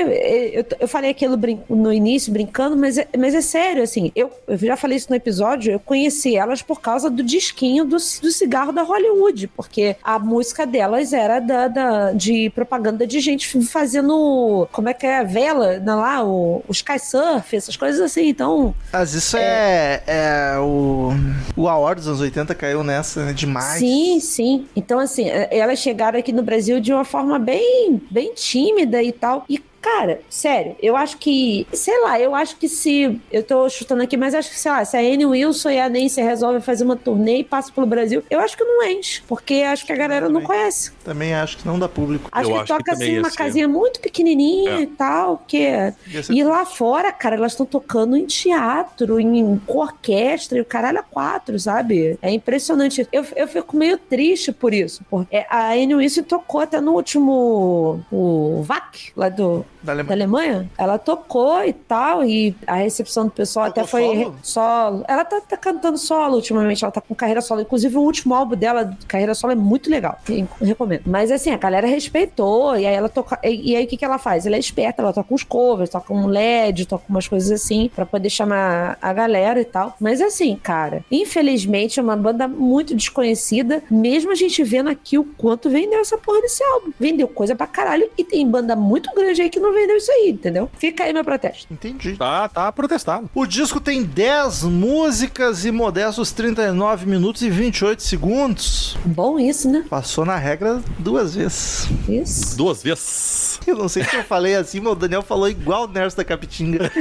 [SPEAKER 4] eu, eu falei aquilo no início, brincando, mas é, mas é sério, assim. Eu, eu já falei isso no episódio, eu conheci elas por causa do disquinho do, do cigarro da Hollywood, porque a música delas era da, da- de propaganda de gente fazendo, como é que é, vela, não, lá, o, o Sky Surf, essas coisas assim. Então,
[SPEAKER 2] Mas isso é, é o. O Award dos anos 80 caiu nessa né, demais.
[SPEAKER 4] Sim, sim. Então, assim, eh, elas chegaram aqui no Brasil de uma forma bem, bem tímida e tal. E, cara, sério, eu acho que, sei lá, eu acho que se. Eu tô chutando aqui, mas acho que, sei lá, se a Anne Wilson e a Nancy resolvem fazer uma turnê e passam pelo Brasil, eu acho que não enche. Porque acho que a galera não conhece.
[SPEAKER 2] Também acho que não dá público.
[SPEAKER 4] Acho
[SPEAKER 3] Eu
[SPEAKER 4] que
[SPEAKER 3] acho que
[SPEAKER 4] toca
[SPEAKER 3] também
[SPEAKER 4] assim uma
[SPEAKER 3] ser.
[SPEAKER 4] casinha muito pequenininha
[SPEAKER 3] É.
[SPEAKER 4] e tal, porque
[SPEAKER 2] ser-
[SPEAKER 4] e lá fora, cara, elas estão tocando em teatro, em orquestra e o caralho a quatro, sabe? É impressionante. Eu, eu fico meio triste por isso. Porque a Anne Wilson tocou até no último o VAC, lá do,
[SPEAKER 2] Da
[SPEAKER 4] da
[SPEAKER 2] Alemanha.
[SPEAKER 4] Alemanha. Ela tocou e tal, e a recepção do pessoal até foi
[SPEAKER 2] solo?
[SPEAKER 4] solo. Ela tá, tá cantando solo ultimamente, ela tá com carreira solo. Inclusive, o último álbum dela, carreira solo, é muito legal. Eu recomendo. Mas assim, a galera respeitou, e aí ela toca. E, e aí o que, que ela faz? Ela é esperta, ela toca uns covers, toca um LED, toca umas coisas assim, pra poder chamar a galera e tal. Mas assim, cara, infelizmente é uma banda muito desconhecida, mesmo a gente vendo aqui o quanto vendeu essa porra desse álbum. Vendeu coisa pra caralho, e tem banda muito grande aí que não vendeu isso aí, entendeu? Fica aí meu protesto.
[SPEAKER 2] Entendi.
[SPEAKER 3] Tá, tá protestado.
[SPEAKER 2] O disco tem 10 músicas e modestos 39 minutos e 28 segundos.
[SPEAKER 4] Bom isso, né?
[SPEAKER 2] Passou na regra duas vezes.
[SPEAKER 4] Isso.
[SPEAKER 3] Duas vezes.
[SPEAKER 2] Eu não sei se eu falei assim, mas o Daniel falou igual o Nerso da Capitinga.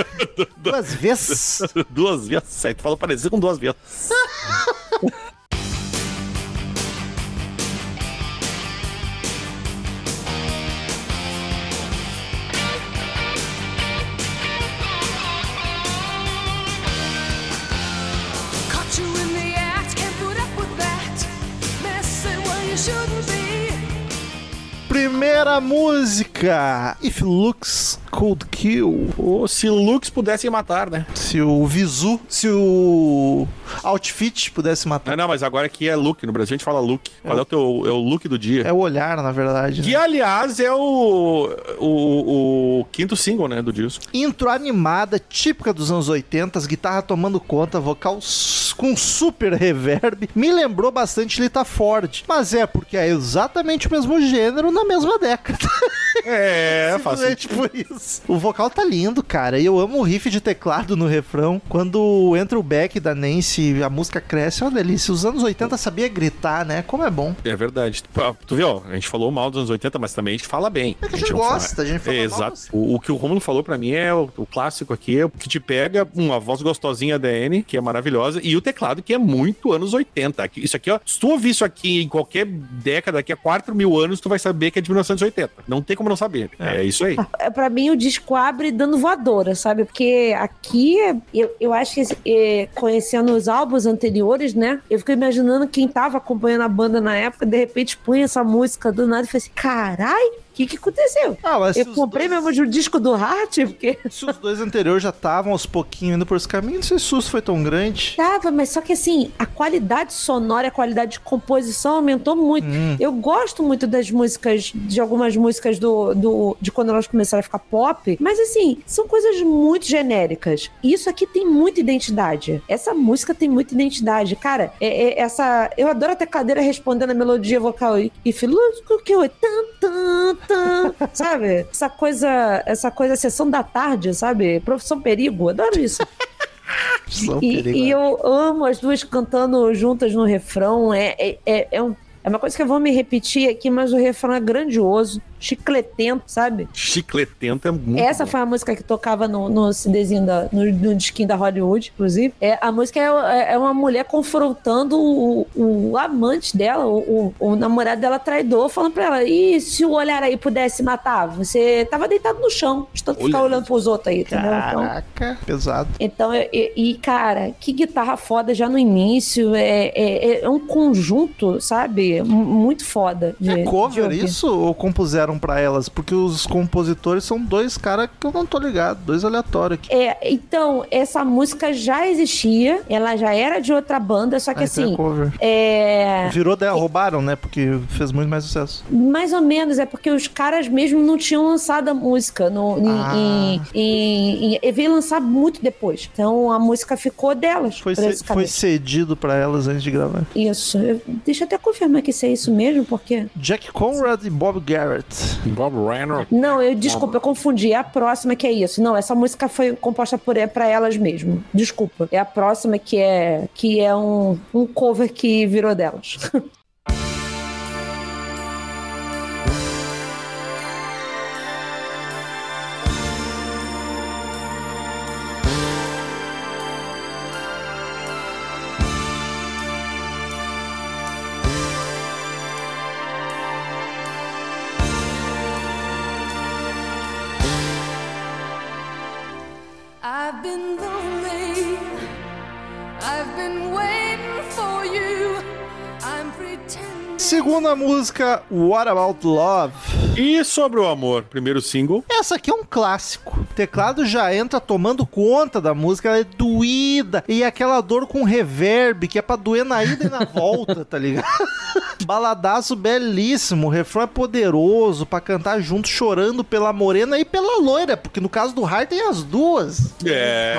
[SPEAKER 2] [LAUGHS] duas vezes.
[SPEAKER 3] duas vezes. Aí tu falou parecido com duas vezes. [LAUGHS]
[SPEAKER 2] Primeira música. If Looks Could Kill.
[SPEAKER 3] Ou se Lux pudessem matar, né?
[SPEAKER 2] Se o Visu, se o Outfit pudesse matar.
[SPEAKER 3] Não, não, mas agora aqui é look. No Brasil a gente fala look. Qual é o teu é o look do dia?
[SPEAKER 2] É o olhar, na verdade.
[SPEAKER 3] Que,
[SPEAKER 2] Né?
[SPEAKER 3] aliás, é o, o, o quinto single, né, do disco.
[SPEAKER 2] Intro animada, típica dos anos 80, as guitarras tomando conta, vocal com super reverb. Me lembrou bastante Lita Ford. Mas é porque é exatamente o mesmo gênero na mesma década. [LAUGHS]
[SPEAKER 3] É, fácil.
[SPEAKER 2] Simplesmente por isso. O vocal tá lindo, cara. E eu amo o riff de teclado no refrão. Quando entra o back da Nancy, a música cresce, é uma delícia. Os anos 80 sabia gritar, né? Como é bom.
[SPEAKER 3] É verdade. Tu viu, ó, a gente falou mal dos anos 80, mas também a gente fala bem.
[SPEAKER 2] É que a gente
[SPEAKER 3] não
[SPEAKER 2] gosta, a gente fala
[SPEAKER 3] É, Exato.
[SPEAKER 2] mas-
[SPEAKER 3] O, o que o Romulo falou pra mim é o, o clássico aqui, é o que te pega uma voz gostosinha da Anne, que é maravilhosa, e o teclado, que é muito anos 80. Aqui- Isso aqui, ó, se tu ouvir isso aqui em qualquer década, daqui a 4 mil anos, tu vai saber que é de 1980. Não tem como não saber. É, isso aí.
[SPEAKER 4] É, Pra mim, o disco abre dando voadora, sabe? Porque aqui, eu, eu acho que, é, conhecendo os álbuns anteriores, né? Eu fico imaginando quem tava acompanhando a banda na época, de repente põe essa música do nada e fala assim: carai, que que aconteceu?
[SPEAKER 2] Ah, mas
[SPEAKER 4] Eu comprei
[SPEAKER 2] dois-
[SPEAKER 4] mesmo o disco do Hart, porque
[SPEAKER 2] Se os dois anteriores já estavam aos pouquinhos indo por esse caminho, não sei se o susto foi tão grande.
[SPEAKER 4] Tava, mas só que assim, a qualidade sonora, a qualidade de composição aumentou muito. Eu gosto muito das músicas, de algumas músicas do, do, de quando elas começaram a ficar pop, mas assim, são coisas muito genéricas. E isso aqui tem muita identidade. Essa música tem muita identidade. Cara, é, é essa. Eu adoro a tecladeira respondendo a melodia vocal e filosófico que eu tan, tan, sabe? Essa coisa, essa coisa, sessão da tarde, sabe? Profissão perigo, adoro isso. E, e
[SPEAKER 2] né?
[SPEAKER 4] eu amo as duas cantando juntas no refrão. É, é, é, é um- é uma coisa que eu vou me repetir aqui, mas o refrão é grandioso, chicletento, sabe?
[SPEAKER 3] Chicletento é muito
[SPEAKER 4] Essa
[SPEAKER 3] bom.
[SPEAKER 4] foi a música que tocava no, no CDzinho da, no, no disquinho da Hollywood, inclusive. É, a música é, é uma mulher confrontando o, o amante dela, o, o, o namorado dela traidor, falando pra ela: e se o olhar aí pudesse matar? Você tava deitado no chão, de tanto ficar
[SPEAKER 3] Olha
[SPEAKER 4] olhando pros outros aí, entendeu? Então,
[SPEAKER 2] Caraca, pesado.
[SPEAKER 4] então, e, e, cara, que guitarra foda já no início. É, é, é um conjunto, sabe? M- Muito foda. De,
[SPEAKER 2] É
[SPEAKER 4] de
[SPEAKER 2] cover
[SPEAKER 4] ouvir.
[SPEAKER 2] isso ou compuseram pra elas? Porque os compositores são dois caras que eu não tô ligado, dois aleatórios aqui.
[SPEAKER 4] É, então, essa música já existia, ela já era de outra banda, só que
[SPEAKER 2] Ah, é
[SPEAKER 4] assim, é.
[SPEAKER 2] Virou dela, roubaram, né? Porque fez muito mais sucesso.
[SPEAKER 4] Mais ou menos, é porque os caras mesmo não tinham lançado a música. No,
[SPEAKER 2] Ah.
[SPEAKER 4] em, em, em- e veio lançar muito depois. Então a música ficou delas.
[SPEAKER 2] Foi, ce- foi cedido pra elas antes de gravar.
[SPEAKER 4] Isso. Eu- deixa eu até confirmar que isso é isso mesmo, porque.
[SPEAKER 2] Jack Conrad e Bob Garrett.
[SPEAKER 3] Bob Reynolds.
[SPEAKER 4] Não, eu desculpa, eu confundi. É a próxima que é isso. Não, essa música foi composta por é para elas mesmo. Desculpa. É a próxima que é que é um, um cover que virou delas. [LAUGHS]
[SPEAKER 2] Segunda música, What About Love?
[SPEAKER 3] E sobre o amor, primeiro single.
[SPEAKER 2] Essa aqui é um clássico. O teclado já entra tomando conta da música, ela é doída. E aquela dor com reverb, que é pra doer na ida e na [LAUGHS] volta, tá ligado? Baladaço belíssimo, o refrão é poderoso pra cantar junto, chorando pela morena e pela loira, porque no caso do Hart tem as duas.
[SPEAKER 3] É.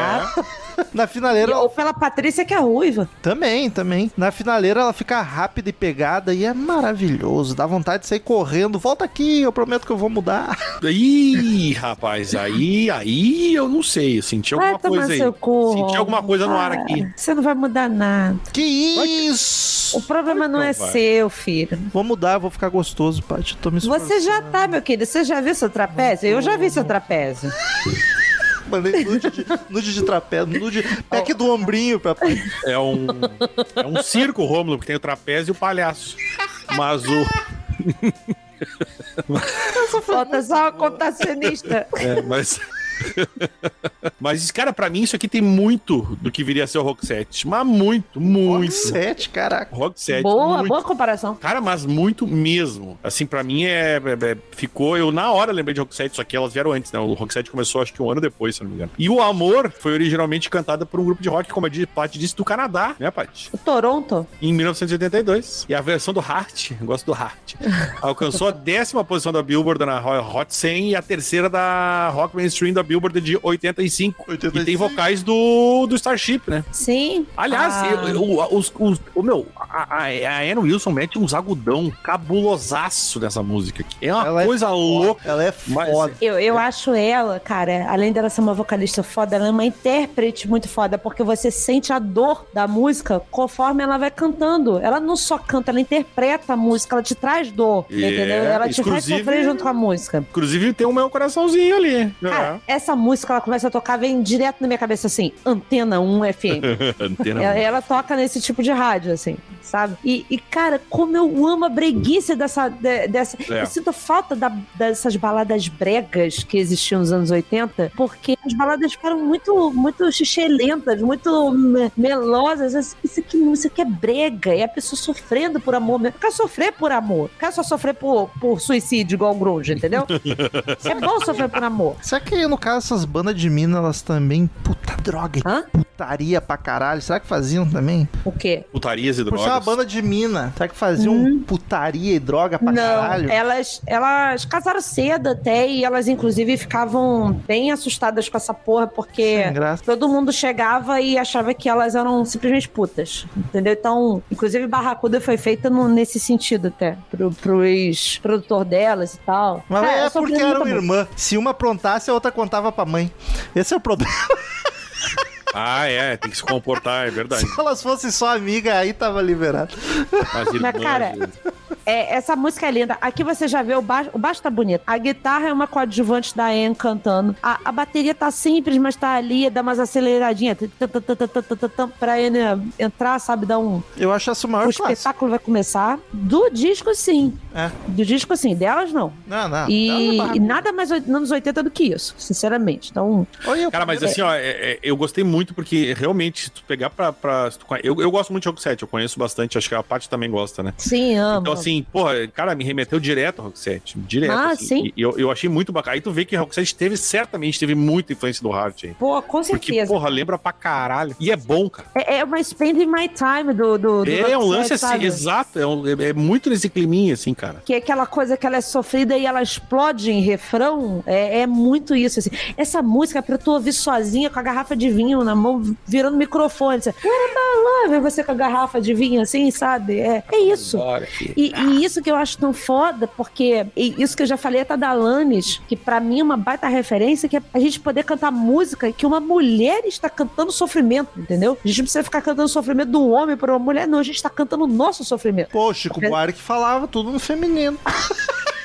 [SPEAKER 2] Na finaleira,
[SPEAKER 4] Ou pela Patrícia, que é ruiva.
[SPEAKER 2] Também, também. Na finaleira ela fica rápida e pegada e é maravilhoso. Dá vontade de sair correndo. Volta aqui, eu prometo que eu vou mudar. [LAUGHS]
[SPEAKER 3] Ih, rapaz, aí, aí eu não sei. Eu senti
[SPEAKER 4] Vai
[SPEAKER 3] alguma
[SPEAKER 4] tomar
[SPEAKER 3] coisa aí.
[SPEAKER 4] seu cu.
[SPEAKER 3] Senti alguma coisa no ar aqui.
[SPEAKER 4] Você não vai mudar nada.
[SPEAKER 2] Que isso?
[SPEAKER 4] O problema não é
[SPEAKER 3] vai.
[SPEAKER 4] seu, filho.
[SPEAKER 2] Vou mudar, vou ficar gostoso, Paty. Tô me
[SPEAKER 4] Você já tá, meu querido. Você já viu seu trapézio? Eu já vi seu trapézio. [LAUGHS]
[SPEAKER 2] Mandei nude de, nude de trapézio, nude pack do ombrinho pra
[SPEAKER 3] É um, é um circo, Rômulo, que tem o trapézio e o palhaço. Mas o.
[SPEAKER 4] Falta só uma contacionista.
[SPEAKER 3] É, mas. [LAUGHS] mas, cara, pra mim isso aqui tem muito do que viria a ser o Rock 7. Mas muito, muito.
[SPEAKER 2] sete, caraca.
[SPEAKER 3] Rock 7.
[SPEAKER 4] Boa,
[SPEAKER 3] muito.
[SPEAKER 4] boa comparação.
[SPEAKER 3] Cara, mas muito mesmo. Assim, pra mim é, é- é- Ficou. Eu na hora lembrei de Rock 7, só que elas vieram antes, né? O Rock 7 começou acho que um ano depois, se eu não me engano. E o Amor foi originalmente cantada por um grupo de rock, como a Paty disse, do Canadá, né, Paty?
[SPEAKER 4] O Toronto.
[SPEAKER 3] Em 1982. E a versão do Heart, eu gosto do Heart, [LAUGHS] alcançou a décima posição da Billboard na Hot 100 e a terceira da Rock Mainstream da Billboard de 85. E
[SPEAKER 2] 85.
[SPEAKER 3] tem vocais do, do Starship, né?
[SPEAKER 4] Sim.
[SPEAKER 3] Aliás,
[SPEAKER 4] Ah,
[SPEAKER 3] eu- eu- os, os- o meu, a, a, a Anne Wilson mete uns agudão cabulosaço nessa música aqui. É uma
[SPEAKER 2] Ela é
[SPEAKER 3] coisa louca.
[SPEAKER 2] Ela é
[SPEAKER 3] Mas-
[SPEAKER 2] foda.
[SPEAKER 4] Eu, eu acho ela, cara, além dela ser uma vocalista foda, ela é uma intérprete muito foda, porque você sente a dor da música conforme ela vai cantando. Ela não só canta, ela interpreta a música, ela te traz dor,
[SPEAKER 3] É,
[SPEAKER 4] entendeu? Ela te faz sofrer junto com a música.
[SPEAKER 3] Inclusive tem o meu coraçãozinho ali.
[SPEAKER 4] Cara, essa música, ela começa a tocar, vem direto na minha cabeça assim, Antena 1 FM. [LAUGHS]
[SPEAKER 3] Antena
[SPEAKER 4] Ela, ela toca nesse tipo de rádio, assim, sabe? E, e, cara, como eu amo a breguice dessa. de- dessa
[SPEAKER 3] É.
[SPEAKER 4] Eu sinto falta da- dessas baladas bregas que existiam nos anos 80, porque as baladas ficaram muito, muito xixelentas, muito me- melosas. Isso aqui, isso aqui é brega, é a pessoa sofrendo por amor mesmo. Não quer sofrer por amor, não quer só sofrer por, por suicídio igual o Grunge, entendeu? [LAUGHS] é bom sofrer por amor.
[SPEAKER 2] Será que no caso essas bandas de mina, elas também. Puta droga,
[SPEAKER 4] Hã?
[SPEAKER 2] putaria pra caralho. Será que faziam também?
[SPEAKER 4] O quê?
[SPEAKER 3] Putarias e
[SPEAKER 2] ser uma banda de mina. Será que faziam putaria e droga pra
[SPEAKER 4] Não,
[SPEAKER 2] caralho?
[SPEAKER 4] elas, elas casaram cedo até e elas, inclusive, ficavam bem assustadas com essa porra, porque todo mundo chegava e achava que elas eram simplesmente putas, entendeu? Então, inclusive, Barracuda foi feita no- nesse sentido até, pro, pro ex-produtor delas e tal.
[SPEAKER 2] Mas é
[SPEAKER 4] eu sofri
[SPEAKER 2] porque eram irmã. Se uma aprontasse, a outra contava pra mãe. Esse é o problema. [LAUGHS]
[SPEAKER 3] Ah, é, tem que se comportar, é verdade.
[SPEAKER 2] Se elas fossem só amigas, aí tava liberado.
[SPEAKER 3] As irmãs,
[SPEAKER 4] Mas, cara, É, essa música é linda. Aqui você já vê o baixo, o baixo tá bonito. A guitarra é uma coadjuvante da Anne cantando. A, a bateria tá simples, mas tá ali, dá umas aceleradinhas pra Anne entrar, sabe? Dar um.
[SPEAKER 2] Eu acho essa o maior
[SPEAKER 4] O espetáculo vai começar. Do disco, sim.
[SPEAKER 2] É.
[SPEAKER 4] Do disco, sim. Delas, não.
[SPEAKER 2] Não, não.
[SPEAKER 4] E,
[SPEAKER 2] Ela é
[SPEAKER 4] e nada mais anos 80 do que isso, sinceramente. Então,
[SPEAKER 2] Olha,
[SPEAKER 3] Cara, mas assim, ó, é- é- eu gostei muito porque realmente, se tu pegar pra. pra tu eu, eu gosto muito de Rock 7, eu conheço bastante, acho que a Paty também gosta, né?
[SPEAKER 4] sim, amo.
[SPEAKER 3] Então, assim, porra, cara, me remeteu direto ao Rock 7. Direto.
[SPEAKER 4] Ah,
[SPEAKER 3] assim.
[SPEAKER 4] sim.
[SPEAKER 3] E eu, eu achei muito bacana. Aí tu vê que Rock 7 teve, certamente, teve muita influência do Hart aí.
[SPEAKER 4] Pô, com
[SPEAKER 3] Porque,
[SPEAKER 4] certeza.
[SPEAKER 3] porra, lembra pra caralho. E é bom, cara.
[SPEAKER 4] É, é uma Spending My Time do. do, do
[SPEAKER 3] É um
[SPEAKER 4] Roxette,
[SPEAKER 3] lance assim,
[SPEAKER 4] sabe?
[SPEAKER 3] exato. É, um- é- é muito nesse climinha, assim, cara.
[SPEAKER 4] Que é aquela coisa que ela é sofrida e ela explode em refrão. É, é muito isso, assim. Essa música é pra tu ouvir sozinha com a garrafa de vinho na mão, virando microfone. About love? Você com a garrafa de vinho, assim, sabe? É, é isso. E, e isso que eu acho tão foda, porque e isso que eu já falei até da Alanis, que pra mim é uma baita referência, que é a gente poder cantar música que uma mulher está cantando sofrimento, entendeu? A gente não precisa ficar cantando sofrimento do homem para uma mulher, não. A gente tá cantando o nosso sofrimento.
[SPEAKER 2] Pô, Chico Buarque falava tudo no feminino. [LAUGHS]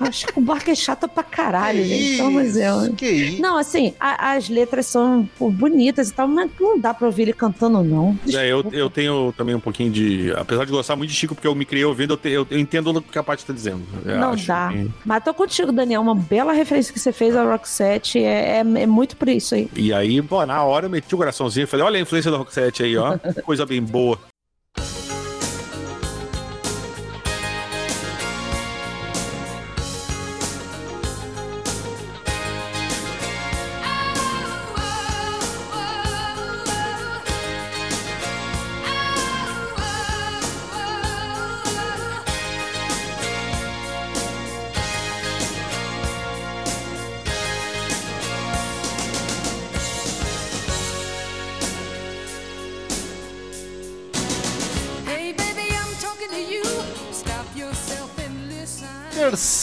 [SPEAKER 4] Acho que o Barca é chato pra caralho, gente. Pelo amor de Deus.
[SPEAKER 2] Que isso?
[SPEAKER 4] Não, assim, a- as letras são pô, bonitas e tal, mas não dá pra ouvir ele cantando, não.
[SPEAKER 3] É, eu, eu tenho também um pouquinho de. Apesar de gostar muito de Chico, porque eu me criei ouvindo, eu, te- eu, eu entendo o que a Paty tá dizendo. Eu
[SPEAKER 4] Não
[SPEAKER 3] acho
[SPEAKER 4] dá.
[SPEAKER 3] que-
[SPEAKER 4] Mas tô contigo, Daniel. Uma bela referência que você fez ao Roxette. É, é, é muito por isso aí.
[SPEAKER 3] E aí, pô, na hora eu meti o coraçãozinho e falei: olha a influência do Rock 7 aí, ó. Coisa bem boa.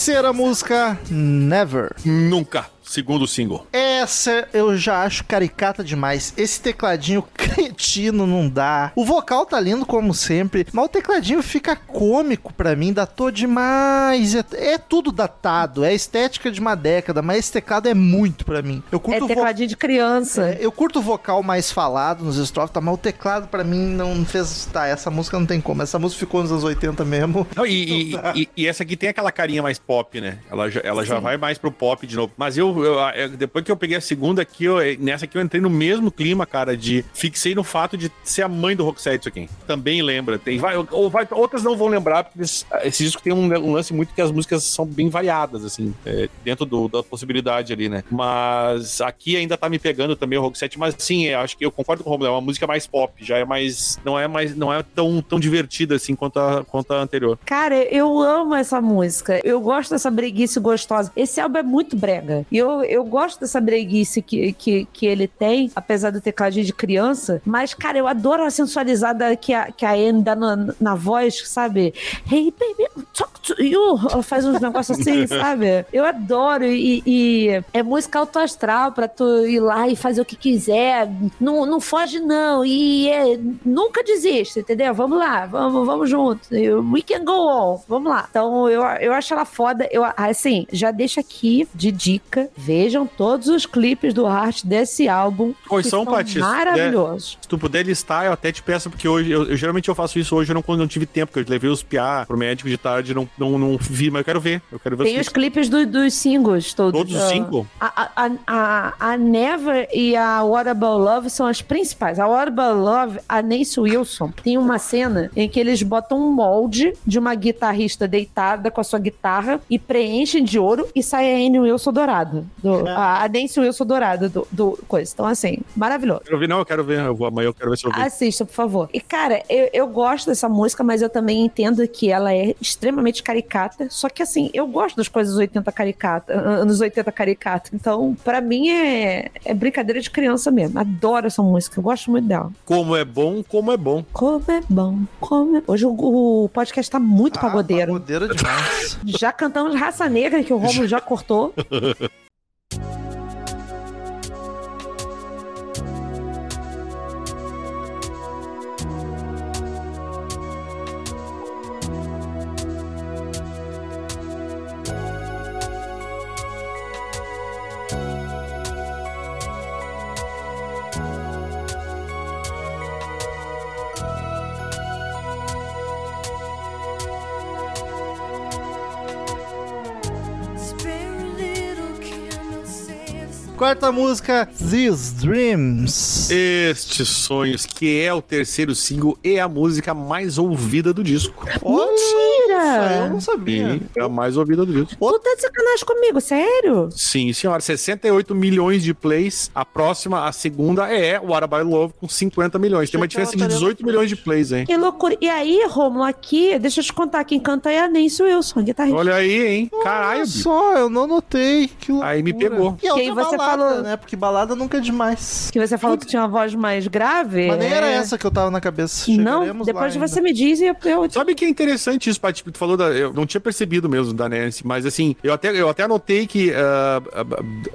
[SPEAKER 2] Terceira música, Never.
[SPEAKER 3] Nunca. Segundo single.
[SPEAKER 2] Essa eu já acho caricata demais. Esse tecladinho [LAUGHS] cretino não dá. O vocal tá lindo como sempre, mas o tecladinho fica cômico pra mim, datou demais. É, é tudo datado, é a estética de uma década, mas esse teclado é muito pra mim. Eu
[SPEAKER 4] É
[SPEAKER 2] curto o vo-
[SPEAKER 4] tecladinho de criança.
[SPEAKER 2] é, eu curto o vocal mais falado nos estrofes, tá, mas o teclado pra mim não fez. Tá, essa música não tem como. Essa música ficou nos anos 80 mesmo.
[SPEAKER 3] Não, e, [LAUGHS] e- e- e essa aqui tem aquela carinha mais pop, né? Ela, já, ela já vai mais pro pop de novo. Mas eu, eu- eu- depois que eu peguei a segunda aqui, eu- nessa aqui eu entrei no mesmo clima, cara, de fixei no fato de ser a mãe do Roxette isso aqui. Também lembra. Tem, vai, ou vai- outras não vão lembrar, porque eles- esse disco tem um, um lance muito que as músicas são bem variadas, assim, é, dentro do- da possibilidade ali, né? Mas aqui ainda tá me pegando também o Roxette, mas sim, eu acho que eu concordo com o Romulo, é uma música mais pop, já é mais. Não é mais. Não é tão, tão divertida assim quanto a, quanto a anterior.
[SPEAKER 4] Cara, eu amo essa música. Eu gosto dessa breguice gostosa. Esse álbum é muito brega. E eu, eu gosto dessa breguice que, que, que ele tem, apesar do tecladinho de criança. Mas, cara, eu adoro a sensualizada que a, que a Anne dá na, na voz, sabe? Hey, baby, talk to you. Ela faz uns negócios assim, [LAUGHS] sabe? Eu adoro. E, e é música alto astral pra tu ir lá e fazer o que quiser. Não, não foge, não. E é, nunca desiste, entendeu? Vamos lá, vamos, vamos junto. We can go on. Vamos lá. Então, eu, eu acho ela foda. Eu, assim, já deixa aqui de dica. Vejam todos os clipes do Heart desse álbum.
[SPEAKER 3] Quais
[SPEAKER 4] que
[SPEAKER 3] são, Paty? Se
[SPEAKER 4] Maravilhosos.
[SPEAKER 3] Se tu puder listar, eu até te peço, porque hoje, eu, eu- geralmente eu faço isso hoje, eu não, quando não tive tempo, porque eu levei os piá pro médico de tarde, não, não, não vi, mas eu quero ver. Eu quero ver
[SPEAKER 4] Tem
[SPEAKER 3] os
[SPEAKER 4] os clipes do- dos singles todos.
[SPEAKER 3] Todos os
[SPEAKER 4] Ah,
[SPEAKER 3] cinco?
[SPEAKER 4] A, a, a, a Never e a What About Love são as principais. A What About Love, a Nancy Wilson, tem uma cena em que eles botam um molde de uma guitarrista deitada com a sua guitarra e preenchem de ouro e sai a Anne Wilson dourada. Do, a, a Nancy Wilson dourada do, do coisa. Então, assim, maravilhoso.
[SPEAKER 3] Quero ver, não, eu quero ver. Eu vou, amanhã eu quero ver se eu vejo.
[SPEAKER 4] Assista, por favor. E, cara, eu, eu gosto dessa música, mas eu também entendo que ela é extremamente caricata. Só que, assim, eu gosto das coisas 80 caricata, anos 80 caricata. Então, pra mim, é, é brincadeira de criança mesmo. Adoro essa música, eu gosto muito dela.
[SPEAKER 3] Como é bom, como é bom.
[SPEAKER 4] Como é bom, como é... Hoje o, o podcast tá muito pagodeiro.
[SPEAKER 2] Pagodeira demais.
[SPEAKER 4] Já cantamos Raça Negra, que o Romulo já cortou. [LAUGHS]
[SPEAKER 2] Quarta música, These Dreams.
[SPEAKER 3] Estes sonhos, que é o terceiro single e a música mais ouvida do disco.
[SPEAKER 2] Olha, isso aí eu não sabia.
[SPEAKER 3] Sim, é a mais ouvida do disco.
[SPEAKER 4] Tu tá de sacanagem comigo, sério?
[SPEAKER 3] Sim, senhora. 68 milhões de plays. A próxima, a segunda, é What About Love com 50 milhões. Tem uma diferença de
[SPEAKER 2] ela estaria
[SPEAKER 3] 18 milhões de plays, hein?
[SPEAKER 4] Que loucura. E aí, Romulo, aqui, deixa eu te contar, quem canta é a Nancy Wilson, guitarrista.
[SPEAKER 3] Olha aí, hein? Caralho,
[SPEAKER 2] Olha só, eu não notei. Que loucura.
[SPEAKER 3] Aí me pegou.
[SPEAKER 2] E outra
[SPEAKER 4] você
[SPEAKER 2] balada,
[SPEAKER 4] falou?
[SPEAKER 2] né? Porque balada nunca é demais.
[SPEAKER 4] Que você falou que tinha uma voz mais grave.
[SPEAKER 2] Mas nem era
[SPEAKER 4] é.
[SPEAKER 2] essa que eu tava na cabeça.
[SPEAKER 4] Não, depois você
[SPEAKER 2] ainda.
[SPEAKER 4] me diz e eu, eu
[SPEAKER 3] Sabe que é interessante isso, Paty? Tu falou da. Eu não tinha percebido mesmo da Nancy, mas assim, eu até, eu até anotei que ah,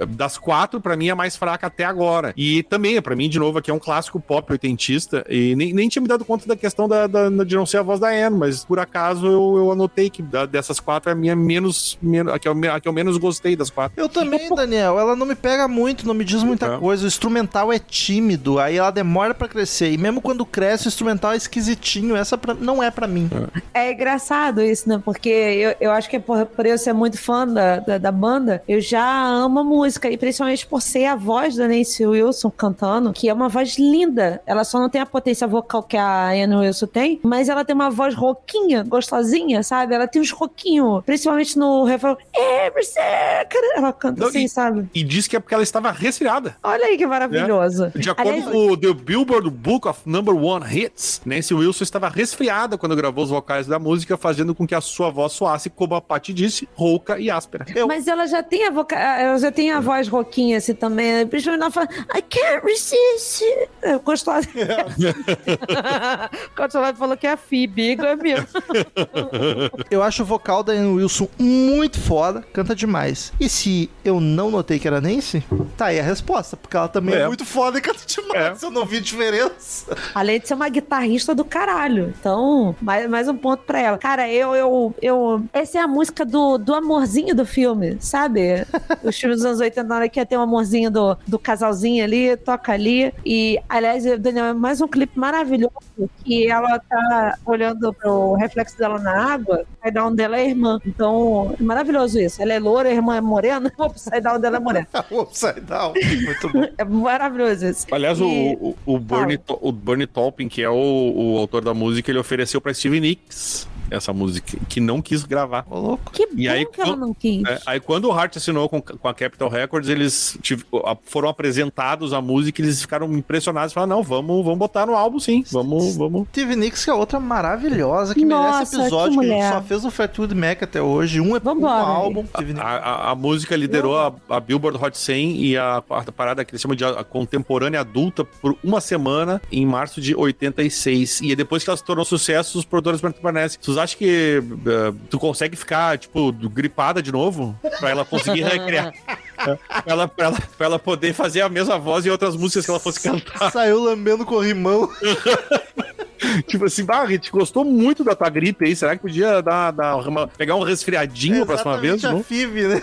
[SPEAKER 3] das quatro, pra mim, é a mais fraca até agora. E também, pra mim, de novo, aqui é um clássico pop oitentista. E nem, nem tinha me dado conta da questão da, da- de não ser a voz da Anne, mas por acaso eu, eu anotei que da- dessas quatro é a minha menos. menos a, que eu, a que eu menos gostei das quatro.
[SPEAKER 2] Eu também, Daniel. Ela não me pega muito, não me diz muita
[SPEAKER 3] É.
[SPEAKER 2] coisa. O instrumental é tímido, aí ela demora pra crescer. E mesmo quando cresce, o instrumental é esquisitinho. Essa pra- não é pra mim.
[SPEAKER 4] É engraçado isso, né? Porque eu, eu acho que por, por eu ser muito fã da, da, da banda, eu já amo a música. E principalmente por ser a voz da Nancy Wilson cantando, que é uma voz linda. Ela só não tem a potência vocal que a Anne Wilson tem, mas ela tem uma voz rouquinha, gostosinha, sabe? Ela tem uns roquinhos, principalmente no refrão. Every second. Ela canta
[SPEAKER 3] Não,
[SPEAKER 4] assim,
[SPEAKER 3] e-
[SPEAKER 4] sabe?
[SPEAKER 3] E disse que é porque ela estava resfriada.
[SPEAKER 4] Olha aí que maravilhoso.
[SPEAKER 3] De acordo
[SPEAKER 4] Aliás,
[SPEAKER 3] com o The Billboard Book of Number One Hits, Nancy Wilson estava resfriada quando gravou os vocais da música, fazendo com que a sua voz soasse, como a Paty disse, rouca e áspera.
[SPEAKER 2] Eu-
[SPEAKER 4] Mas ela já tem a voca... ela já tem a voz roquinha assim também, né? principalmente ela fala I can't resist. Eu gosto [LAUGHS] Quando ela falou que é a Phoebe, igual é mesmo.
[SPEAKER 2] Eu acho o vocal da Anne Wilson muito foda, canta demais. E se eu não notei que era Nancy, tá aí a resposta, porque ela também é,
[SPEAKER 3] É.
[SPEAKER 2] muito foda e canta demais. Eu não vi diferença.
[SPEAKER 4] Além de ser uma guitarrista do caralho. Então, mais, mais um ponto pra ela. Cara, eu, eu, eu. Essa é a música do, do amorzinho do filme, sabe? Os filmes dos anos 80, na hora que ia ter um amorzinho do, do casalzinho ali, toca ali. E, aliás, Daniel, é mais um clipe maravilhoso que ela tá olhando pro reflexo dela na água. O side-down dela é irmã. Então, é maravilhoso isso. Ela é loura, a irmã é morena, o side-down dela é morena. [LAUGHS]
[SPEAKER 2] Upside down. Muito bom. [LAUGHS]
[SPEAKER 4] É maravilhoso isso.
[SPEAKER 3] Aliás, o,
[SPEAKER 4] E-
[SPEAKER 3] o, o, Bernie, To- o Bernie Taupin, que é o, o autor da música, ele ofereceu pra Stevie Nicks essa música, que não quis gravar.
[SPEAKER 2] Ô, louco.
[SPEAKER 4] Que bom
[SPEAKER 3] E aí,
[SPEAKER 4] que ela
[SPEAKER 3] quando-
[SPEAKER 4] não quis.
[SPEAKER 3] É, aí quando o Hart assinou com, com a Capitol Records, eles foram apresentados a música e eles ficaram impressionados. Falaram, não, vamos, vamos botar no álbum sim, vamos, vamos.
[SPEAKER 2] Steve Nicks, que é outra maravilhosa, que
[SPEAKER 4] Nossa,
[SPEAKER 2] merece episódio,
[SPEAKER 4] que
[SPEAKER 2] que, a gente
[SPEAKER 4] mulher.
[SPEAKER 2] só fez o Fleetwood Mac até hoje. Um, é um álbum.
[SPEAKER 3] A, a- a música liderou a, a Billboard Hot 100 e a, a parada que eles chamam de a, a contemporânea adulta por uma semana em março de 86. E depois que ela se tornou sucesso, os produtores permanecem. Vocês acham que eh, tu consegue ficar, tipo, gripada de novo? Pra ela conseguir recriar. [LAUGHS] Pra, ela, pra, ela, pra ela poder fazer a mesma voz em outras músicas que ela fosse cantar.
[SPEAKER 2] Saiu lambendo corrimão. [LAUGHS] [LAUGHS]
[SPEAKER 3] tipo assim, bah, a gente gostou muito da tua gripe aí. Será que podia dar, dar uma- pegar um resfriadinho a próxima vez?
[SPEAKER 2] A Phoebe, né?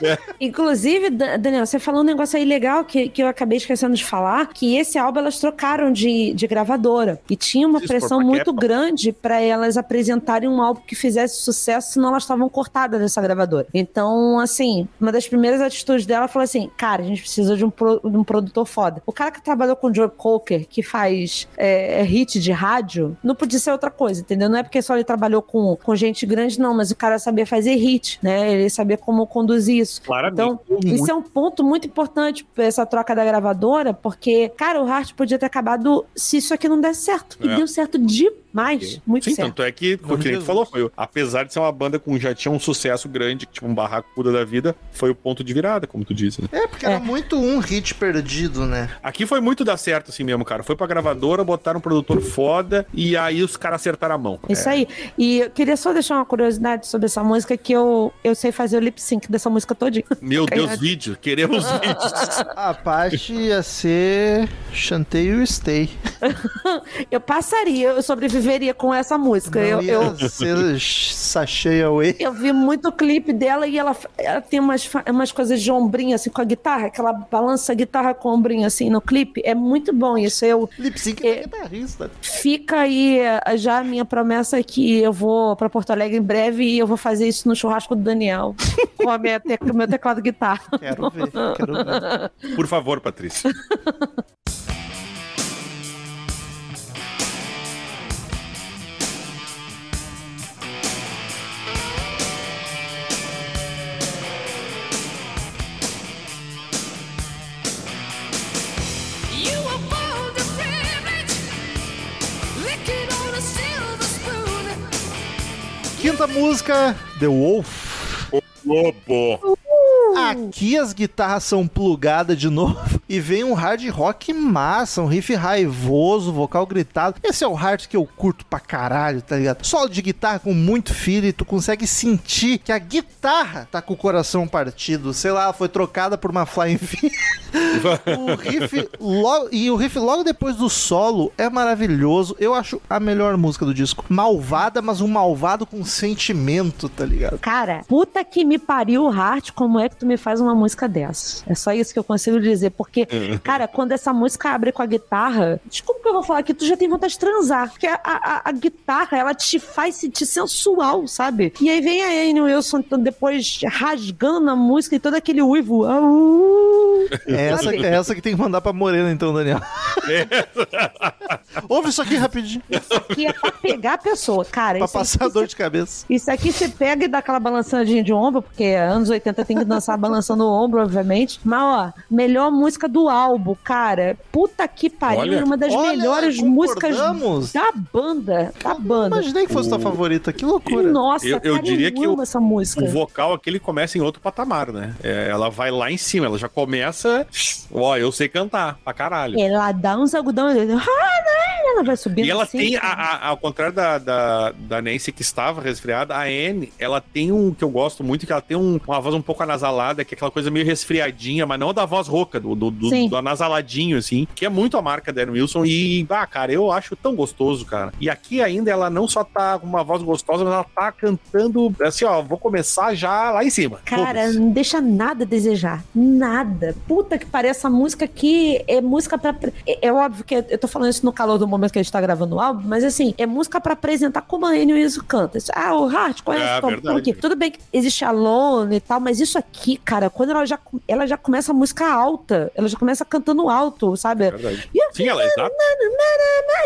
[SPEAKER 2] [LAUGHS]
[SPEAKER 4] Inclusive, Da- Daniel, você falou um negócio aí legal que, que eu acabei esquecendo de falar, que esse álbum elas trocaram de, de gravadora. E tinha uma
[SPEAKER 3] Isso,
[SPEAKER 4] pressão muito
[SPEAKER 3] Capitol.
[SPEAKER 4] grande pra elas apresentarem um álbum que fizesse sucesso, senão elas estavam cortadas dessa gravadora. Então, assim, uma das primeiras atitudes dela falou assim: cara, a gente precisa de um, pro- de um produtor foda. O cara que trabalhou com o Joe Cocker, que faz é, é hit de rádio, não podia ser outra coisa, entendeu? Não é porque só ele trabalhou com, com gente grande, não, mas o cara sabia fazer hit, né? Ele sabia como conduzir isso.
[SPEAKER 3] Claramente.
[SPEAKER 4] Então,
[SPEAKER 3] muito
[SPEAKER 4] isso é um ponto muito importante pra essa troca da gravadora, porque, cara, o Hart podia ter acabado se isso aqui não desse certo. E
[SPEAKER 3] É.
[SPEAKER 4] deu certo demais. Muito
[SPEAKER 3] Sim,
[SPEAKER 4] certo.
[SPEAKER 3] tanto é que, o que a gente
[SPEAKER 2] Jesus.
[SPEAKER 3] falou, foi, apesar de ser uma banda com já tinha um sucesso grande, tipo um barracuda da vida, foi o ponto de virada, como tu disse. né?
[SPEAKER 2] É, porque era muito um hit perdido, né?
[SPEAKER 3] Aqui foi muito dar certo assim mesmo, cara. Foi pra gravadora, botaram um produtor foda e aí os caras acertaram a mão.
[SPEAKER 4] Isso aí. E eu queria só deixar uma curiosidade sobre essa música, que eu, eu sei fazer o lip sync dessa música todinha.
[SPEAKER 3] Meu [LAUGHS] Deus, vídeo. Queremos [LAUGHS] vídeos.
[SPEAKER 2] A parte ia ser Chanteio Stay. [LAUGHS]
[SPEAKER 4] eu passaria, eu sobreviveria com essa música. Eu,
[SPEAKER 2] Não ia
[SPEAKER 4] eu,
[SPEAKER 2] ser away.
[SPEAKER 4] eu vi muito clipe dela e ela, ela tem umas, umas coisas de ombrinho, assim, com a guitarra, que ela balança a guitarra com o ombrinho, assim, no clipe. É muito bom isso. Eu,
[SPEAKER 2] Lip sync
[SPEAKER 4] É.
[SPEAKER 2] é guitarrista.
[SPEAKER 4] Fica aí eh, já a minha promessa é que eu vou pra Porto Alegre em breve e eu vou fazer isso no churrasco do Daniel [LAUGHS] com a minha te- com o meu teclado guitarra.
[SPEAKER 2] Quero ver, quero ver. [LAUGHS]
[SPEAKER 3] Por favor, Patrícia.
[SPEAKER 2] Música, The Wolf.
[SPEAKER 3] Lobo.
[SPEAKER 2] Aqui as guitarras são plugadas de novo e vem um hard rock massa, um riff raivoso, vocal gritado. Esse é o hard que eu curto pra caralho, tá ligado? Solo de guitarra com muito feeling, tu consegue sentir que a guitarra tá com o coração partido. Sei lá, foi trocada por uma Flying [LAUGHS] V. o riff logo, e o riff logo depois do solo é maravilhoso. Eu acho a melhor música do disco. Malvada, mas um malvado com sentimento, tá ligado?
[SPEAKER 4] Cara, puta que me pariu, Hart, como é que tu me faz uma música dessa? É só isso que eu consigo dizer, porque, [LAUGHS] cara, quando essa música abre com a guitarra, desculpa que eu vou falar aqui, tu já tem vontade de transar, porque a, a- a guitarra, ela te faz sentir sensual, sabe? E aí vem a Anne Wilson então, depois rasgando a música e todo aquele uivo. Au!
[SPEAKER 2] É essa, é essa que tem que mandar pra Morena, então, Daniel. [LAUGHS] Ouve isso aqui rapidinho.
[SPEAKER 4] Que é pra pegar a pessoa, cara.
[SPEAKER 2] Pra
[SPEAKER 4] isso
[SPEAKER 2] passar
[SPEAKER 4] que
[SPEAKER 2] dor
[SPEAKER 4] você-
[SPEAKER 2] de cabeça.
[SPEAKER 4] Isso aqui você pega e dá aquela balançadinha de ombro, porque anos 80 tem que dançar balançando o ombro, obviamente. Mas, ó, melhor música do álbum, cara. Puta que pariu.
[SPEAKER 3] Olha,
[SPEAKER 4] uma das
[SPEAKER 2] olha,
[SPEAKER 4] melhores músicas da banda. Da banda.
[SPEAKER 2] Imaginei que fosse tua favorita, que loucura.
[SPEAKER 4] Nossa,
[SPEAKER 3] Eu- eu
[SPEAKER 4] cara,
[SPEAKER 3] diria que o-
[SPEAKER 4] essa música.
[SPEAKER 3] O vocal aqui ele começa em outro patamar, né? É, ela vai lá em cima, ela já começa. Ó, eu sei cantar pra caralho.
[SPEAKER 4] Ela dá uns algodão. Ela vai subindo
[SPEAKER 3] E ela
[SPEAKER 4] assim,
[SPEAKER 3] tem, a- a- ao contrário da, da, da Nancy que estava resfriada, a Anne, ela tem um que eu gosto muito, que ela tem um- uma voz um pouco anasalada, que é aquela coisa meio resfriadinha, mas não da voz rouca, do, do, do,
[SPEAKER 4] Sim.
[SPEAKER 3] do anasaladinho, assim, que é muito a marca da Anne Wilson. E, ah, cara, eu acho tão gostoso, cara. E aqui ainda ela não só tá com uma voz gostosa, mas ela tá cantando, assim, ó, vou começar já lá em cima.
[SPEAKER 4] Cara,
[SPEAKER 3] Foda-se.
[SPEAKER 4] não deixa nada a desejar. Nada. Puta que pariu. Essa música aqui é música pra. É, é óbvio que eu tô falando isso no calor do momento que a gente tá gravando o álbum, mas assim, é música pra apresentar como a Annie Wilson canta. Ah, o Hart conhece
[SPEAKER 3] É,
[SPEAKER 4] Tom
[SPEAKER 3] verdade.
[SPEAKER 4] aqui. Tudo bem que existe a Lone e tal, mas isso aqui, cara, quando ela já, ela já começa a música alta, ela já começa cantando alto, sabe? E eu
[SPEAKER 3] Sim, ela é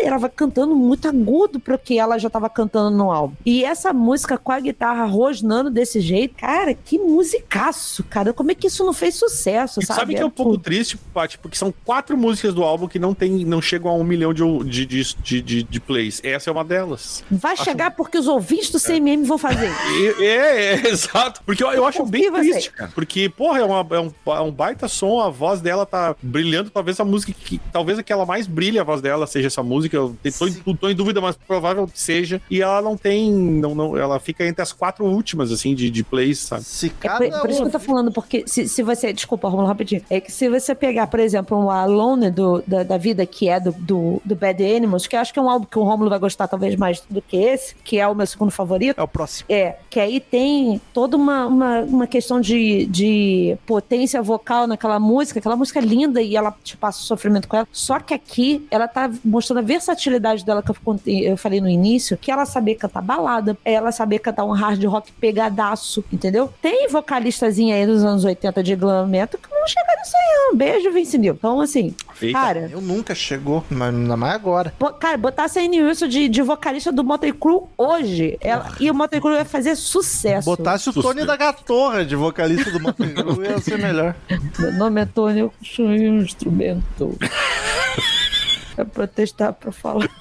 [SPEAKER 4] e ela vai cantando muito agudo pro que ela já tava cantando no álbum. E essa música com a guitarra rosnando desse jeito, cara, que musicaço, cara. Como é que isso não fez sucesso,
[SPEAKER 3] E
[SPEAKER 4] sabe?
[SPEAKER 3] sabe que é um pouco
[SPEAKER 4] tudo.
[SPEAKER 3] triste, Paty, porque são quatro músicas do álbum que não tem, não chegam a um milhão de, de, de, de, de- plays. Essa é uma delas.
[SPEAKER 4] Vai chegar porque os ouvintes do CMM vão fazer. [LAUGHS]
[SPEAKER 3] E- é, é, exato. Porque eu, eu acho bem triste, cara. Porque, porra, é, uma- é um, é um baita som, a voz dela tá brilhando. Talvez a música que. Talvez aquela mais brilha a voz dela seja essa música. Eu tô, em- tô em dúvida, mas provável que seja. E ela não tem. Não, não, ela fica entre as quatro últimas, assim, de, de plays, sabe?
[SPEAKER 2] Se
[SPEAKER 4] É
[SPEAKER 2] cada
[SPEAKER 4] por, por isso que eu tô falando, porque se, se você. Desculpa, Romulo, rapidinho. É que se você pegar, por exemplo, um Alone do, da, da vida, que é do, do, do Bad Animals, que eu acho que é um álbum que o Romulo vai gostar talvez mais do que esse, que é o meu segundo favorito.
[SPEAKER 2] É o próximo.
[SPEAKER 4] É, que aí tem toda uma, uma, uma questão de, de potência vocal naquela música, aquela música é linda e ela te passa o sofrimento com ela. Só que aqui ela tá mostrando a versatilidade dela que eu, contei- eu falei no início, que ela saber cantar balada, ela saber cantar um hard rock pegadaço, entendeu? Tem vocalistazinha aí dos anos 80 de glam metal que não chega nisso aí, não. Beijo, Vince Neil. Então, assim,
[SPEAKER 3] Eita.
[SPEAKER 4] cara,
[SPEAKER 2] Eu nunca chegou, mas ainda mais agora.
[SPEAKER 4] Bo- Cara, botasse a Anne Wilson de, de vocalista do Motley Crue hoje, ela, e o Motley Crue ia fazer sucesso.
[SPEAKER 2] Botasse o Tony da Gatorra de vocalista do Motley Crue, ia ser melhor. [LAUGHS]
[SPEAKER 4] Meu nome é Tony, eu sou um instrumento. [LAUGHS] é pra testar, pra falar. [LAUGHS]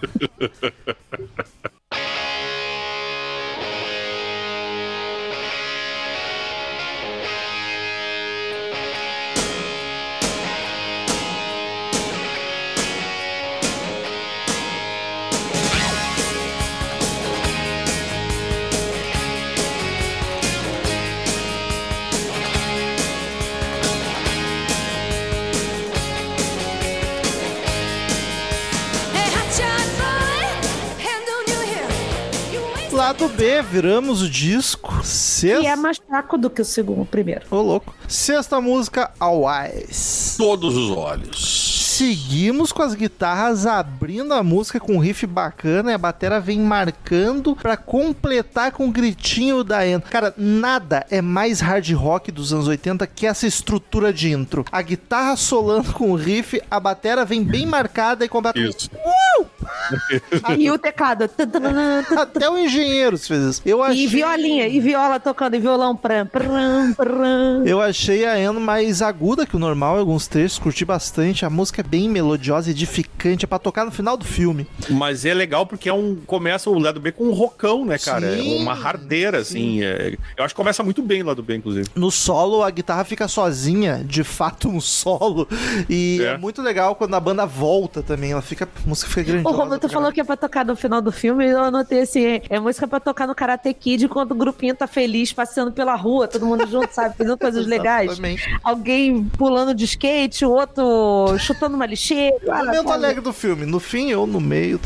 [SPEAKER 2] lado B, viramos o disco. Sexta...
[SPEAKER 4] E é mais fraco do que o segundo, o primeiro.
[SPEAKER 2] Ô, louco. Sexta música, Always.
[SPEAKER 3] Todos os olhos.
[SPEAKER 2] Seguimos com as guitarras abrindo a música com um riff bacana e a batera vem marcando pra completar com o gritinho da Ian. Cara, nada é mais hard rock dos anos 80 que essa estrutura de intro. A guitarra solando com o riff, a batera vem bem marcada e completa.
[SPEAKER 3] Isso. [LAUGHS]
[SPEAKER 4] E o teclado.
[SPEAKER 2] Até o engenheiro fez isso. Eu achei...
[SPEAKER 4] E violinha, e viola tocando, e violão. Pram, pram, pram.
[SPEAKER 2] Eu achei a Anne mais aguda que o normal em alguns trechos, curti bastante. A música é bem melodiosa, edificante, é pra tocar no final do filme.
[SPEAKER 3] Mas é legal porque é um. Começa o lado B com um rocão, né, cara?
[SPEAKER 2] Sim,
[SPEAKER 3] é uma hardeira, assim. é- eu acho que começa muito bem o lado B, inclusive.
[SPEAKER 2] No solo, a guitarra fica sozinha, de fato, um solo. E é,
[SPEAKER 3] É.
[SPEAKER 2] muito legal quando a banda volta também. Ela fica. A música fica
[SPEAKER 4] Ô,
[SPEAKER 2] grandiosa.
[SPEAKER 4] Romulo, falou que é pra tocar no final do filme, eu anotei assim, é música pra tocar no Karate Kid quando o grupinho tá feliz, passeando pela rua, todo mundo junto, sabe, fazendo coisas legais. [LAUGHS]
[SPEAKER 2] Exatamente.
[SPEAKER 4] Alguém pulando de skate, o outro chutando uma lixeira.
[SPEAKER 2] O momento
[SPEAKER 4] sabe?
[SPEAKER 2] alegre do filme, no fim ou no meio.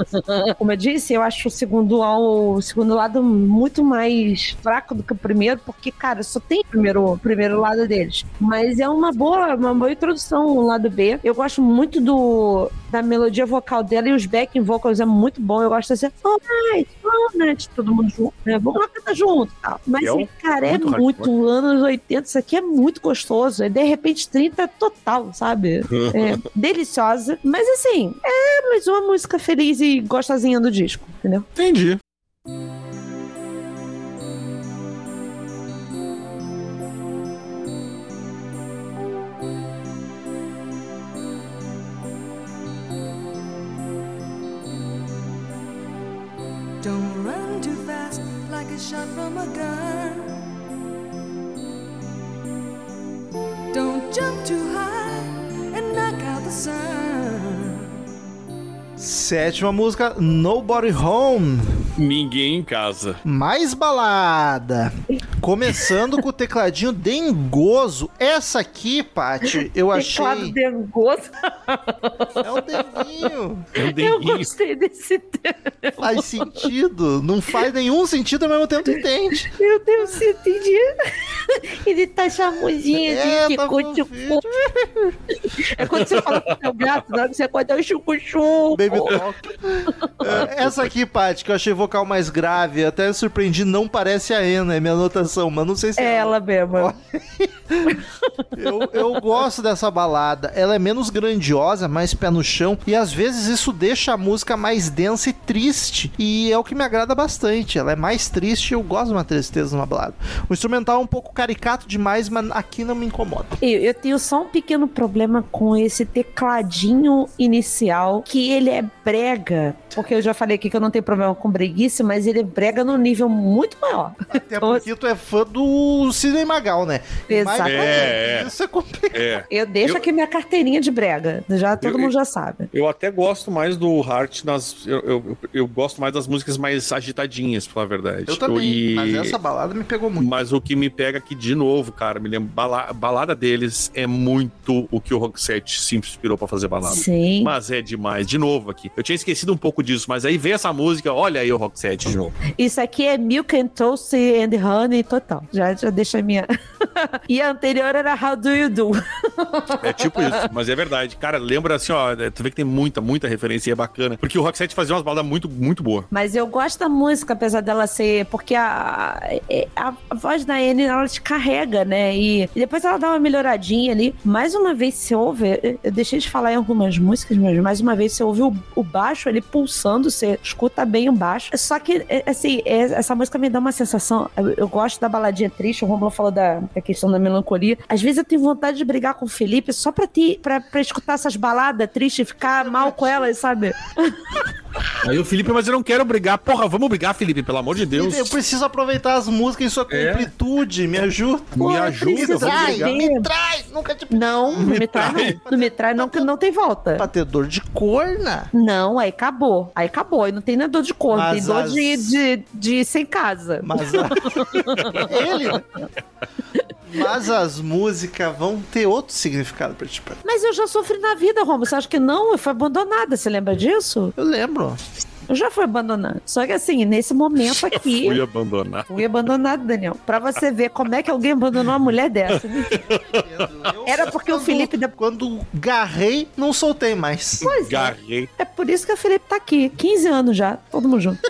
[SPEAKER 2] [LAUGHS]
[SPEAKER 4] Como eu disse, eu acho o segundo, ao- o segundo lado muito mais fraco do que o primeiro, porque, cara, só tem o primeiro, o primeiro lado deles. Mas é uma boa, uma boa introdução o lado B. Eu gosto muito do, da melodia vocal dela e os backing vocals é muito bom. Eu gosto assim, alright, alright, todo mundo junto, né? Vamos lá cantar junto tal. Mas,
[SPEAKER 3] É um-
[SPEAKER 4] cara, é
[SPEAKER 3] muito
[SPEAKER 4] muito, anos 80, isso aqui é muito gostoso. É de repente 30 total, sabe? [LAUGHS] É deliciosa. Mas assim, é mais uma música feliz e gostosinha do disco, entendeu?
[SPEAKER 3] Entendi.
[SPEAKER 1] A shot from a gun. Don't jump too high and knock out the sun.
[SPEAKER 2] Sétima música, Nobody Home.
[SPEAKER 3] Ninguém em casa.
[SPEAKER 2] Mais balada. Começando com o tecladinho dengoso. Essa aqui, Paty, eu achei.
[SPEAKER 4] Teclado dengoso.
[SPEAKER 2] É o denguinho.
[SPEAKER 3] É um
[SPEAKER 4] Eu
[SPEAKER 3] denguinho.
[SPEAKER 4] gostei desse termo.
[SPEAKER 2] Faz sentido. Não faz nenhum sentido ao mesmo tempo que entende.
[SPEAKER 4] Meu Deus, você entendi. Ele tá chamuzinho,
[SPEAKER 2] É,
[SPEAKER 4] assim,
[SPEAKER 2] tá
[SPEAKER 4] ficou tipo.
[SPEAKER 2] fofinho.
[SPEAKER 4] É quando você fala com o seu gato, na hora que você acorda, é o chucu-chucu.
[SPEAKER 2] Baby Talk. É, Essa aqui, Paty, que eu achei vocal mais grave, até surpreendi, não parece a Ana, é minha anotação, mas não sei se
[SPEAKER 4] É ela mesmo.
[SPEAKER 2] Eu, eu gosto dessa balada. Ela é menos grandiosa, mais pé no chão. E às vezes isso deixa a música mais densa e triste. E é o que me agrada bastante. Ela é mais triste e eu gosto de uma tristeza numa balada. O instrumental é um pouco caricato demais, mas aqui não me incomoda.
[SPEAKER 4] Eu, eu tenho só um pequeno problema com esse tecladinho inicial, que ele é brega. Porque eu já falei aqui que eu não tenho problema com breguice, mas ele brega num nível muito maior.
[SPEAKER 2] Até porque tu é fã do Sidney Magal, né?
[SPEAKER 4] Exatamente.
[SPEAKER 3] É, é.
[SPEAKER 2] Isso é complicado.
[SPEAKER 3] É.
[SPEAKER 4] Eu deixo
[SPEAKER 3] Eu-
[SPEAKER 4] aqui minha carteirinha de brega. Já todo
[SPEAKER 3] Eu-
[SPEAKER 4] mundo já sabe.
[SPEAKER 3] Eu até gosto mais do Heart nas. Eu, eu, eu gosto mais das músicas mais agitadinhas, pra falar a verdade.
[SPEAKER 2] Eu também.
[SPEAKER 3] E-
[SPEAKER 2] Mas essa balada me pegou muito.
[SPEAKER 3] Mas o que me pega aqui de novo, cara, me lembra. Bala, balada deles é muito o que o Rock 7 se inspirou pra fazer balada.
[SPEAKER 4] Sim.
[SPEAKER 3] Mas é demais, de novo aqui. Eu tinha esquecido um pouco disso, mas aí veio essa música, olha aí o 7 de novo.
[SPEAKER 4] Isso aqui é Milk and Toast and Honey total. Já, já deixa a minha. [LAUGHS] e a anterior era How Do You Do?
[SPEAKER 3] É tipo isso, mas é verdade. Cara, lembra assim, ó, tu vê que tem muita, muita referência e é bacana. Porque o Rock 7 fazia umas baladas muito, muito boas.
[SPEAKER 4] Mas eu gosto da música, apesar dela ser. Porque a, a, a voz da Anne, ela te carrega, né? E, e depois ela dá uma melhoradinha ali. Mais uma vez você ouve. eu- Eu deixei de falar em algumas músicas, mas mais uma vez você ouve o, o baixo ali pulsando, você escuta bem o baixo. Só que, é, assim, é- essa música me dá uma sensação. Eu, gosto da baladinha triste, o Romulo falou da, da questão da melancolia. Às vezes eu tenho vontade de brigar com o Felipe só pra, te, pra, pra escutar essas baladas tristes e ficar mal com elas, sabe? [LAUGHS]
[SPEAKER 3] Aí o Felipe, mas eu não quero brigar. Porra, vamos brigar, Felipe, pelo amor de Deus.
[SPEAKER 2] Eu preciso aproveitar as músicas em sua
[SPEAKER 3] É.
[SPEAKER 2] completude. Me ajuda.
[SPEAKER 3] Me ajuda, brigar.
[SPEAKER 4] ver.
[SPEAKER 2] me trai. Nunca te
[SPEAKER 4] Não, não me trai,
[SPEAKER 3] trai.
[SPEAKER 4] não. Não me trai, não, que não tem volta.
[SPEAKER 2] pra ter dor de corna.
[SPEAKER 4] Não, aí acabou. Aí acabou. Aí não tem nem dor de corpo,
[SPEAKER 2] Mas
[SPEAKER 4] tem dor
[SPEAKER 2] as-
[SPEAKER 4] de, de, de sem casa.
[SPEAKER 2] Mas a... [LAUGHS] ele? Mas as músicas vão ter outro significado pra ti. Pedro.
[SPEAKER 4] Mas eu já sofri na vida, Romo. Você acha que não? Eu fui abandonada. Você lembra disso?
[SPEAKER 2] Eu lembro.
[SPEAKER 4] Eu já fui abandonado. Só que assim, nesse momento aqui.
[SPEAKER 3] Fui abandonar.
[SPEAKER 4] Fui abandonado, Daniel. Pra você ver como é que alguém abandonou uma mulher dessa. Era porque o Felipe.
[SPEAKER 2] Quando garrei, não soltei mais.
[SPEAKER 4] Pois é.
[SPEAKER 3] Garrei.
[SPEAKER 4] É por isso que o Felipe tá aqui. 15 anos já, todo mundo junto.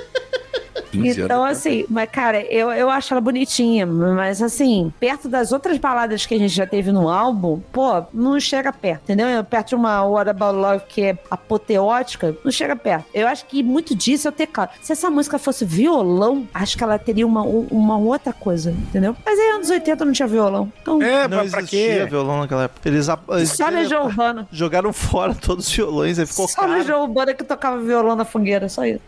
[SPEAKER 3] 15
[SPEAKER 4] Então, assim, mas, cara, eu, eu acho ela bonitinha, mas assim, perto das outras baladas que a gente já teve no álbum, pô, não chega perto, entendeu? Perto de uma What About Love que é apoteótica, não chega perto. Eu acho que muito disso é o teclado. Se essa música fosse violão, acho que ela teria uma, uma outra coisa, entendeu? Mas aí, anos 80 não tinha violão. Então,
[SPEAKER 3] É,
[SPEAKER 2] Não
[SPEAKER 3] pra, pra
[SPEAKER 2] existia
[SPEAKER 3] quê?
[SPEAKER 2] violão naquela época. Eles, eles
[SPEAKER 4] só Legião Urbana. [LAUGHS]
[SPEAKER 2] jogaram fora todos os violões, aí ficou
[SPEAKER 4] Só
[SPEAKER 2] caro.
[SPEAKER 4] Legião Urbana que tocava violão na fogueira, só isso.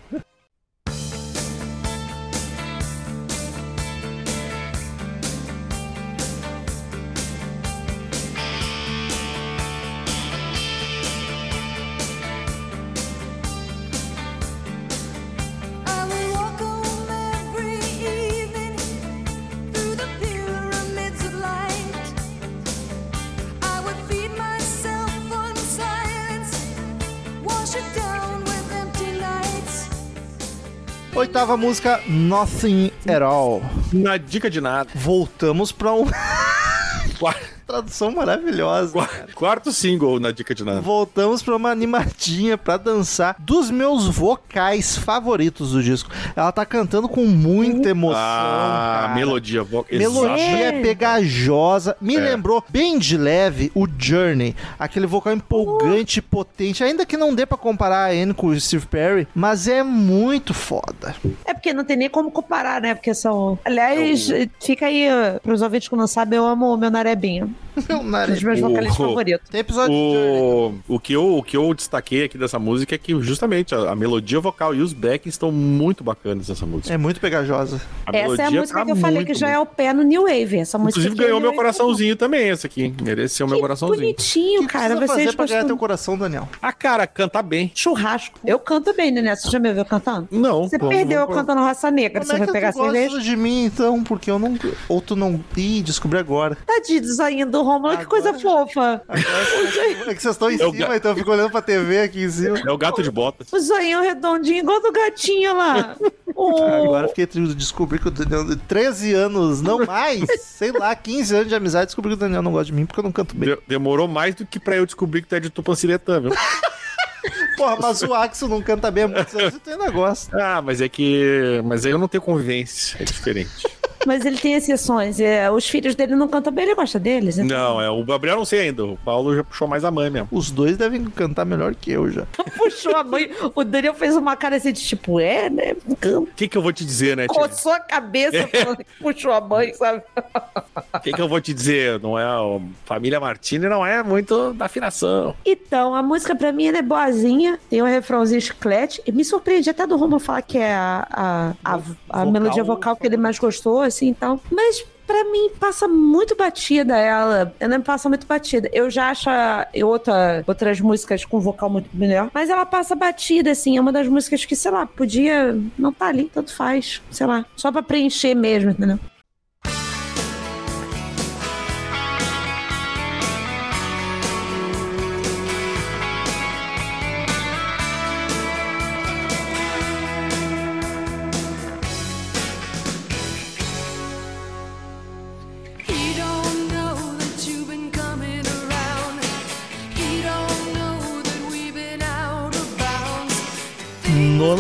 [SPEAKER 2] Oitava música, Nothing at All.
[SPEAKER 3] Na dica de nada.
[SPEAKER 2] Voltamos pra [LAUGHS]
[SPEAKER 3] Qua-
[SPEAKER 2] tradução maravilhosa.
[SPEAKER 3] qua- Quarto single na dica de nada.
[SPEAKER 2] Voltamos pra uma animadinha pra dançar dos meus vocais favoritos do disco. Ela tá cantando com muita emoção.
[SPEAKER 3] Ah,
[SPEAKER 2] cara.
[SPEAKER 3] melodia. vo-
[SPEAKER 2] Melodia é pegajosa. Me
[SPEAKER 3] É.
[SPEAKER 2] lembrou bem de leve o Journey. Aquele vocal empolgante, potente. Ainda que não dê pra comparar a Anne com o Steve Perry, mas é muito foda.
[SPEAKER 4] É porque não tem nem como comparar, né? Porque são. Aliás, fica aí, uh, pros ouvintes que não sabem, eu amo o meu Narebinho. [LAUGHS]
[SPEAKER 2] Meu
[SPEAKER 4] Um dos meus
[SPEAKER 3] O-
[SPEAKER 4] vocalistas favoritos.
[SPEAKER 2] Tem episódio de Journey.
[SPEAKER 3] O, o, que eu, o que eu destaquei aqui dessa música é que justamente a, a melodia vocal e os backs estão muito bacanas nessa música.
[SPEAKER 2] É muito pegajosa.
[SPEAKER 3] A
[SPEAKER 4] Essa é a música
[SPEAKER 3] tá
[SPEAKER 4] que eu falei
[SPEAKER 3] muito
[SPEAKER 4] que já é o pé no New Wave. Essa música
[SPEAKER 3] Inclusive
[SPEAKER 4] é
[SPEAKER 3] ganhou
[SPEAKER 4] New
[SPEAKER 3] meu coraçãozinho também, essa aqui. Mereceu meu
[SPEAKER 4] Que
[SPEAKER 3] coraçãozinho.
[SPEAKER 4] bonitinho,
[SPEAKER 2] O que
[SPEAKER 4] cara. Vocês
[SPEAKER 2] fazer pra ganhar teu coração, Daniel?
[SPEAKER 3] Ah, cara, cantar bem.
[SPEAKER 4] churrasco. Eu canto bem, né? Você já me ouviu cantando?
[SPEAKER 3] Não.
[SPEAKER 4] Você
[SPEAKER 3] vamos-
[SPEAKER 4] perdeu eu
[SPEAKER 3] vamos-
[SPEAKER 4] cantando Raça Negra.
[SPEAKER 2] Como
[SPEAKER 4] Você
[SPEAKER 2] é
[SPEAKER 4] vai
[SPEAKER 2] que
[SPEAKER 4] pegar
[SPEAKER 2] tu gosta
[SPEAKER 4] cerveja?
[SPEAKER 2] de mim, então? Porque eu não... Ou tu não... Ih, descobri agora.
[SPEAKER 4] Tadinho do do Romulo, que
[SPEAKER 2] Agora
[SPEAKER 4] coisa
[SPEAKER 2] já-
[SPEAKER 4] fofa. [LAUGHS]
[SPEAKER 2] É que vocês estão em
[SPEAKER 3] Eu
[SPEAKER 2] cima,
[SPEAKER 3] ga-
[SPEAKER 2] então eu fico olhando pra TV aqui em cima.
[SPEAKER 3] É o gato de botas.
[SPEAKER 4] O zoinho redondinho, igual do gatinho lá. [LAUGHS] O-
[SPEAKER 2] Agora fiquei triste de descobrir que o Daniel... 13 anos, não mais, sei lá, 15 anos de amizade, descobri que o Daniel não gosta de mim porque eu não canto bem.
[SPEAKER 3] De- demorou mais do que pra eu descobrir que tu é de Tupanciretã, viu? [LAUGHS]
[SPEAKER 2] Porra, mas o Axel não canta bem há muitos anos e tu ainda gosta.
[SPEAKER 3] ah, mas é que. Mas aí eu não tenho convivência. É diferente.
[SPEAKER 4] Mas ele tem exceções. É, os filhos dele não cantam bem, ele gosta deles. então.
[SPEAKER 3] não, é o Gabriel não sei ainda. O Paulo já puxou mais a mãe mesmo.
[SPEAKER 2] Os dois devem cantar melhor que eu já. [LAUGHS]
[SPEAKER 4] Puxou a mãe. O Daniel fez uma cara assim de tipo, é, né? Canta.
[SPEAKER 3] O que, que eu vou te dizer, né?
[SPEAKER 4] Coçou a cabeça [LAUGHS] falando que puxou a mãe, sabe?
[SPEAKER 3] O [LAUGHS] que, que eu vou te dizer? Não é. o- Família Martini não é muito da afinação.
[SPEAKER 4] Então, a música pra mim ela é boazinha, tem um refrãozinho chiclete. E me surpreende até do Romulo falar que é a, a, a, a
[SPEAKER 3] Vocal
[SPEAKER 4] melodia vocal que ele mais gostou, assim, então. Mas pra mim passa muito batida ela. Ela passa muito batida. Eu já acho outra, outras músicas com vocal muito melhor, mas ela passa batida, assim. É uma das músicas que, sei lá, podia não tá ali, tanto faz. Sei lá, só pra preencher mesmo, entendeu?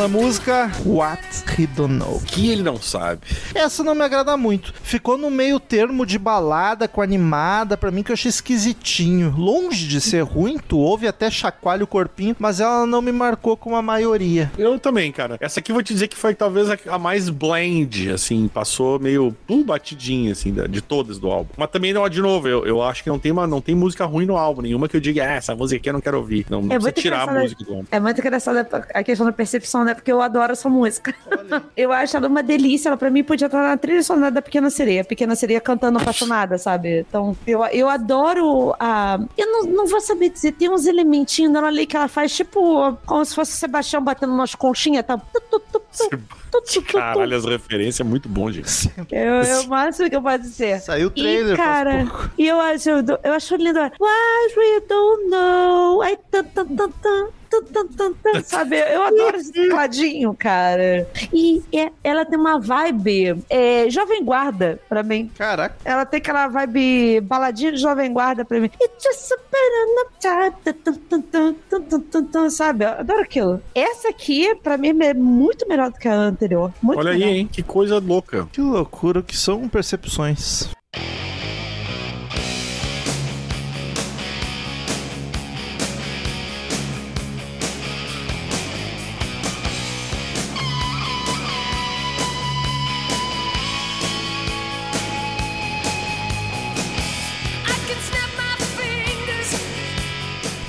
[SPEAKER 2] Nona música, What He Don't Know.
[SPEAKER 3] Que ele não sabe.
[SPEAKER 2] Essa não me agrada muito. Ficou no meio termo de balada com animada, pra mim que eu achei esquisitinho. Longe de ser ruim, tu ouve até chacoalha o corpinho, mas ela não me marcou como a maioria.
[SPEAKER 3] Eu também, cara. Essa aqui eu vou te dizer que foi talvez a, a mais blend, assim, passou meio uh, batidinha, assim, de todas do álbum. Mas também, não, de novo, eu, eu acho que não tem, uma, não tem música ruim no álbum, nenhuma que eu diga, ah, essa música aqui eu não quero ouvir. Não, não
[SPEAKER 4] É
[SPEAKER 3] precisa
[SPEAKER 4] muito
[SPEAKER 3] tirar a
[SPEAKER 4] engraçado.
[SPEAKER 3] música do álbum.
[SPEAKER 4] É muito engraçada a questão da percepção, né? Porque eu adoro essa música. [LAUGHS] eu acho ela uma delícia. Ela, pra mim, podia estar na trilha sonora da Pequena Sereia. Pequena Sereia cantando apaixonada, sabe? Então, eu, eu adoro a. Eu não, não vou saber dizer, tem uns elementinhos dela ali que ela faz, tipo, como se fosse o Sebastião batendo nas conchinhas, tá?
[SPEAKER 3] Caralho, as referências é muito bom, gente.
[SPEAKER 4] Eu- É o máximo que eu posso dizer.
[SPEAKER 2] Saiu o trailer
[SPEAKER 4] E, cara,
[SPEAKER 2] pouco.
[SPEAKER 4] e eu acho, eu acho lindo. What we don't know. Ai, tan, tan, tan, tan, tan, tan, tan, tan, tan, sabe? Eu adoro esse tecladinho, cara. E é- ela tem uma vibe é, jovem guarda pra mim.
[SPEAKER 2] Caraca.
[SPEAKER 4] Ela tem aquela vibe baladinha de jovem guarda pra mim. Sabe? Eu adoro aquilo. Essa aqui, pra mim, é muito melhor do que a anterior. Muito
[SPEAKER 3] Olha aí,
[SPEAKER 4] melhor.
[SPEAKER 3] hein? Que coisa louca.
[SPEAKER 2] Que loucura, que são percepções.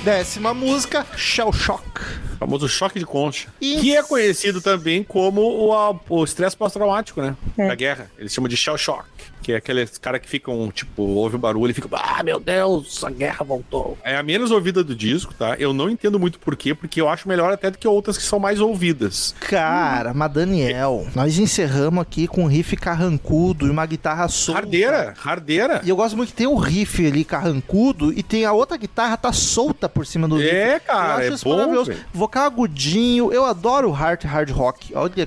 [SPEAKER 2] Décima música, Shell Shock.
[SPEAKER 3] O famoso choque de concha.
[SPEAKER 2] Isso.
[SPEAKER 3] Que é conhecido também como o, o estresse pós-traumático, né?
[SPEAKER 4] É.
[SPEAKER 3] Da guerra. Eles chamam de shell shock. Que é aqueles cara que ficam, tipo, ouve o barulho e fica, ah, meu Deus, a guerra voltou. É a menos ouvida do disco, tá? Eu não entendo muito por quê, porque eu acho melhor até do que outras que são mais ouvidas.
[SPEAKER 2] Cara, mas Daniel, nós encerramos aqui com um riff carrancudo e uma guitarra solta.
[SPEAKER 3] Hardeira, hardeira.
[SPEAKER 2] E eu gosto muito que tem o riff ali carrancudo e tem a outra guitarra tá solta por cima do riff.
[SPEAKER 3] É, cara,
[SPEAKER 2] eu acho
[SPEAKER 3] é bom,
[SPEAKER 2] maravilhoso. Vocal agudinho, eu adoro hard hard rock. Olha,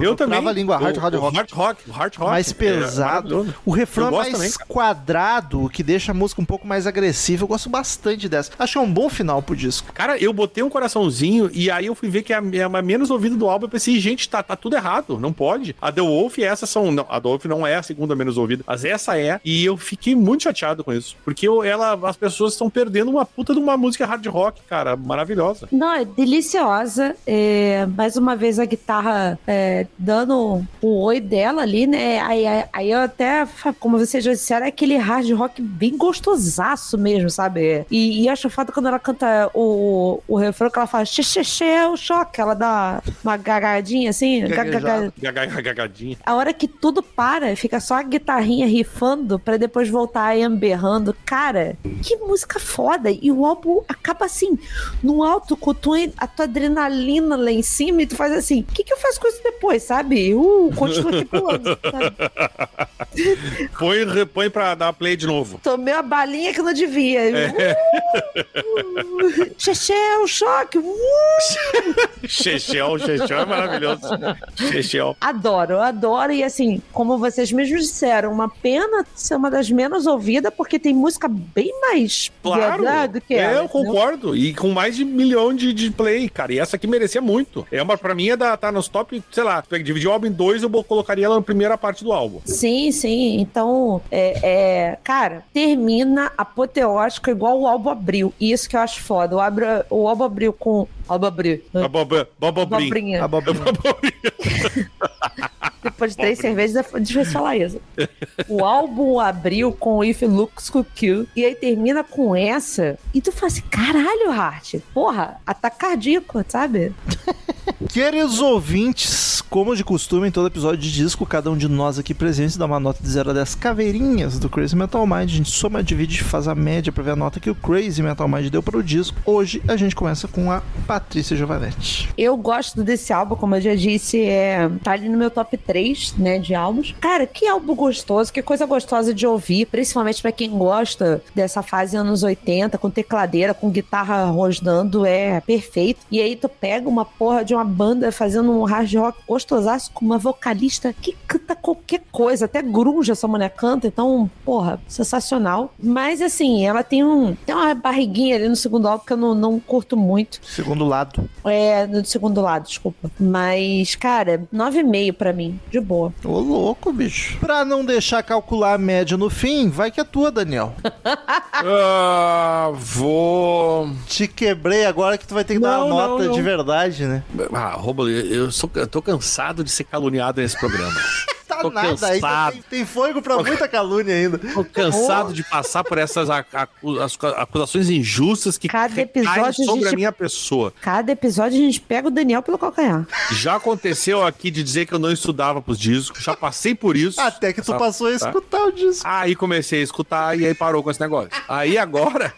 [SPEAKER 3] Eu também.
[SPEAKER 2] A língua, hard hard rock.
[SPEAKER 3] Hard rock, hard rock.
[SPEAKER 2] mais
[SPEAKER 3] é
[SPEAKER 2] pesado. O refrão é mais
[SPEAKER 3] também,
[SPEAKER 2] quadrado, que deixa a música um pouco mais agressiva. Eu gosto bastante dessa. Acho que é um bom final pro disco.
[SPEAKER 3] Cara, eu botei um coraçãozinho e aí eu fui ver que é a, a menos ouvida do álbum. Eu pensei, gente, tá, tá tudo errado, não pode. A The Wolf e essa são. Não, a The Wolf não é a segunda menos ouvida, mas essa é. E eu fiquei muito chateado com isso. Porque eu- ela, as pessoas estão perdendo uma puta de uma música hard rock, cara, maravilhosa.
[SPEAKER 4] Não, é deliciosa. É, mais uma vez a guitarra é, dando o oi dela ali, né? Aí, aí, aí eu até, fa- como vocês já disseram, é aquele hard rock bem gostosaço mesmo, sabe? E, e acho foda quando ela canta o, o refrão que ela fala xixi, é o choque. Ela dá uma gagadinha assim.
[SPEAKER 3] Gagadinha.
[SPEAKER 4] a hora que tudo para, fica só a guitarrinha rifando pra depois voltar aí berrando. Cara, que música foda! E o álbum acaba assim, no alto, com a tua, a tua adrenalina lá em cima, e tu faz assim: o que, que eu faço com isso depois, sabe? Uh, continua aqui pulando. sabe? [LAUGHS] [LAUGHS]
[SPEAKER 3] Põe, re- põe pra dar play de novo.
[SPEAKER 4] Tomei uma balinha que não devia. Uh, Xexé, o choque. Uh.
[SPEAKER 3] Chechel, Chechel é maravilhoso. Chechel.
[SPEAKER 4] Adoro, adoro. E assim, como vocês mesmos disseram, uma pena ser uma das menos ouvidas, porque tem música bem mais
[SPEAKER 3] Claro.
[SPEAKER 4] do que
[SPEAKER 3] é,
[SPEAKER 4] ela.
[SPEAKER 3] eu
[SPEAKER 4] entendeu?
[SPEAKER 3] concordo. E com mais de milhão de, de play, cara. E essa aqui merecia muito. É uma, pra mim, é da, tá nos top, sei lá, se dividir o álbum em dois, eu colocaria ela na primeira parte do álbum.
[SPEAKER 4] Sim, sim. Então, é, é, cara, termina apoteótico igual o álbum abriu. E isso que eu acho foda. O, abra, o álbum abriu com. Álbum abriu.
[SPEAKER 3] A Bob- Bobobrim.
[SPEAKER 4] Abobrinha.
[SPEAKER 2] Abobrinha. [LAUGHS]
[SPEAKER 4] Depois de três cervejas, é difícil falar isso. O álbum abriu com If Looks Could Kill. E aí termina com essa. E tu fala assim: caralho, Hart. Porra, ataque cardíaco, sabe? [LAUGHS]
[SPEAKER 2] Queridos ouvintes, como de costume, em todo episódio de disco, cada um de nós aqui presentes dá uma nota de 0 a 10 caveirinhas do Crazy Metal Mind. A gente soma, divide e faz a média pra ver a nota que o Crazy Metal Mind deu para o disco. Hoje a gente começa com a Patrícia Giovanetti.
[SPEAKER 4] Eu gosto desse álbum, como eu já disse, é, tá ali no meu top 3, né, de álbuns. Cara, que álbum gostoso, que coisa gostosa de ouvir, principalmente pra quem gosta dessa fase anos 80, com tecladeira, com guitarra rosnando, é perfeito. E aí tu pega uma porra de uma banda fazendo um hard rock gostosaço com uma vocalista que canta qualquer coisa, até grunge essa mulher canta, então, porra, sensacional. Mas assim, ela tem um tem uma barriguinha ali no segundo álbum que eu não, não curto muito.
[SPEAKER 2] Segundo lado.
[SPEAKER 4] É, no segundo lado, desculpa. Mas, cara, 9,5 pra mim. De boa.
[SPEAKER 2] Ô, louco, bicho. Pra não deixar calcular a média no fim, vai que é tua, Daniel. [LAUGHS]
[SPEAKER 3] Ah, vou.
[SPEAKER 2] Te quebrei agora que tu vai ter que dar
[SPEAKER 3] Não,
[SPEAKER 2] uma
[SPEAKER 3] não,
[SPEAKER 2] nota
[SPEAKER 3] não.
[SPEAKER 2] de verdade, né?
[SPEAKER 3] Ah, Romulo, eu, eu sou, eu tô cansado de ser caluniado nesse programa. [LAUGHS]
[SPEAKER 2] Tá
[SPEAKER 3] Tô
[SPEAKER 2] nada, ainda
[SPEAKER 3] cansado.
[SPEAKER 2] tem, tem fôlego pra muita calúnia ainda. [LAUGHS]
[SPEAKER 3] Tô cansado de passar por essas acu- as acusações injustas que
[SPEAKER 4] Cada episódio a
[SPEAKER 3] sobre a
[SPEAKER 4] gente-
[SPEAKER 3] minha pessoa.
[SPEAKER 4] Cada episódio a gente pega o Daniel pelo calcanhar.
[SPEAKER 3] Já aconteceu aqui de dizer que eu não estudava pros discos, já passei por isso.
[SPEAKER 2] Até que tu
[SPEAKER 3] Tá-
[SPEAKER 2] passou a
[SPEAKER 3] tá.
[SPEAKER 2] escutar o disco.
[SPEAKER 3] Aí comecei a escutar e aí parou com esse negócio. Aí agora.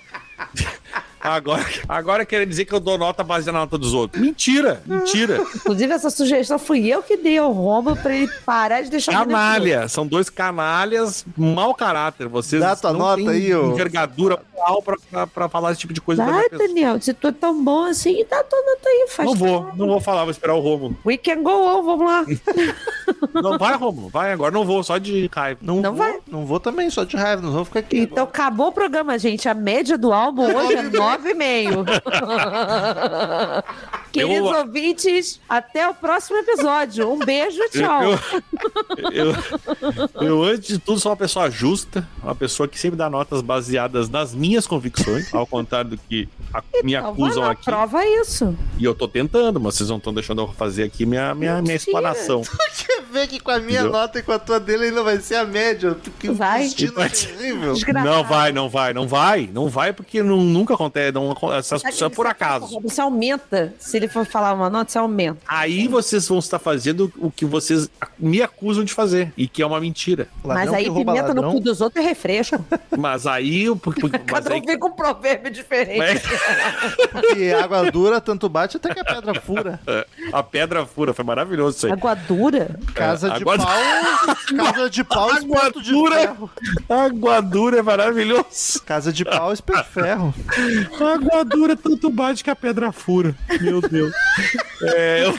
[SPEAKER 3] Agora, agora querem dizer que eu dou nota baseada na nota dos outros. Mentira, mentira. [LAUGHS]
[SPEAKER 4] Inclusive, essa sugestão fui eu que dei ao Roma pra ele parar de deixar
[SPEAKER 3] Canalha. São dois canalhas mau caráter. Vocês
[SPEAKER 2] Dá tua
[SPEAKER 3] não
[SPEAKER 2] nota
[SPEAKER 3] têm
[SPEAKER 2] aí, ô.
[SPEAKER 3] envergadura moral pra, pra, pra falar esse tipo de coisa pessoa.
[SPEAKER 4] Daniel, se tu é tão bom assim, dá tua nota aí, faz
[SPEAKER 3] Não vou, não vou falar, vou esperar o Romulo.
[SPEAKER 4] We can go on, vamos lá. [LAUGHS]
[SPEAKER 3] Não vai, Romulo, vai agora, não vou, só de raiva.
[SPEAKER 2] Não,
[SPEAKER 4] Não
[SPEAKER 2] vou,
[SPEAKER 4] vai?
[SPEAKER 2] Não vou também, só de raiva, não vou ficar aqui.
[SPEAKER 4] Então acabou o programa, gente. A média do álbum hoje é 9,5. [LAUGHS] Queridos
[SPEAKER 3] Eu-
[SPEAKER 4] ouvintes, até o próximo episódio. Um beijo, tchau.
[SPEAKER 3] Eu, eu, eu, antes de tudo, sou uma pessoa justa, uma pessoa que sempre dá notas baseadas nas minhas convicções, ao contrário do que a- me
[SPEAKER 4] Então,
[SPEAKER 3] acusam
[SPEAKER 4] vai lá,
[SPEAKER 3] aqui.
[SPEAKER 4] Prova isso.
[SPEAKER 3] E eu tô tentando, mas vocês não estão deixando eu fazer aqui minha, minha, minha explanação. [LAUGHS]
[SPEAKER 2] Quer ver que com a minha
[SPEAKER 3] Entendeu?
[SPEAKER 2] nota e com a tua dele ainda vai ser a média? Que
[SPEAKER 4] Vai.
[SPEAKER 2] destino
[SPEAKER 3] Vai.
[SPEAKER 2] terrível.
[SPEAKER 4] Desgraçado.
[SPEAKER 3] Não vai, não vai, não vai, não vai, porque não- nunca acontece, não, essas coisas é por acaso.
[SPEAKER 4] Você aumenta. Se ele for falar uma nota, você aumenta.
[SPEAKER 3] Aí vocês vão estar fazendo o que vocês me acusam de fazer, e que é uma mentira.
[SPEAKER 4] Mas
[SPEAKER 2] Ladrão
[SPEAKER 4] aí
[SPEAKER 2] que rouba
[SPEAKER 4] pimenta no
[SPEAKER 2] ladrão.
[SPEAKER 4] cu dos outros é refresco.
[SPEAKER 3] Mas aí. eu- por- por- Mas
[SPEAKER 4] Cada um vem com um provérbio diferente.
[SPEAKER 3] Mas-
[SPEAKER 2] E água dura, tanto bate até que a pedra fura.
[SPEAKER 3] a pedra fura, foi maravilhoso isso aí.
[SPEAKER 4] Água dura?
[SPEAKER 2] Casa de
[SPEAKER 3] água-
[SPEAKER 2] pau. Casa de pau,
[SPEAKER 3] Água dura.
[SPEAKER 2] ferro.
[SPEAKER 3] Água dura é maravilhoso.
[SPEAKER 2] Casa de pau, espeto de ferro.
[SPEAKER 3] Água dura tanto bate que a pedra fura. Meu Deus. É, eu-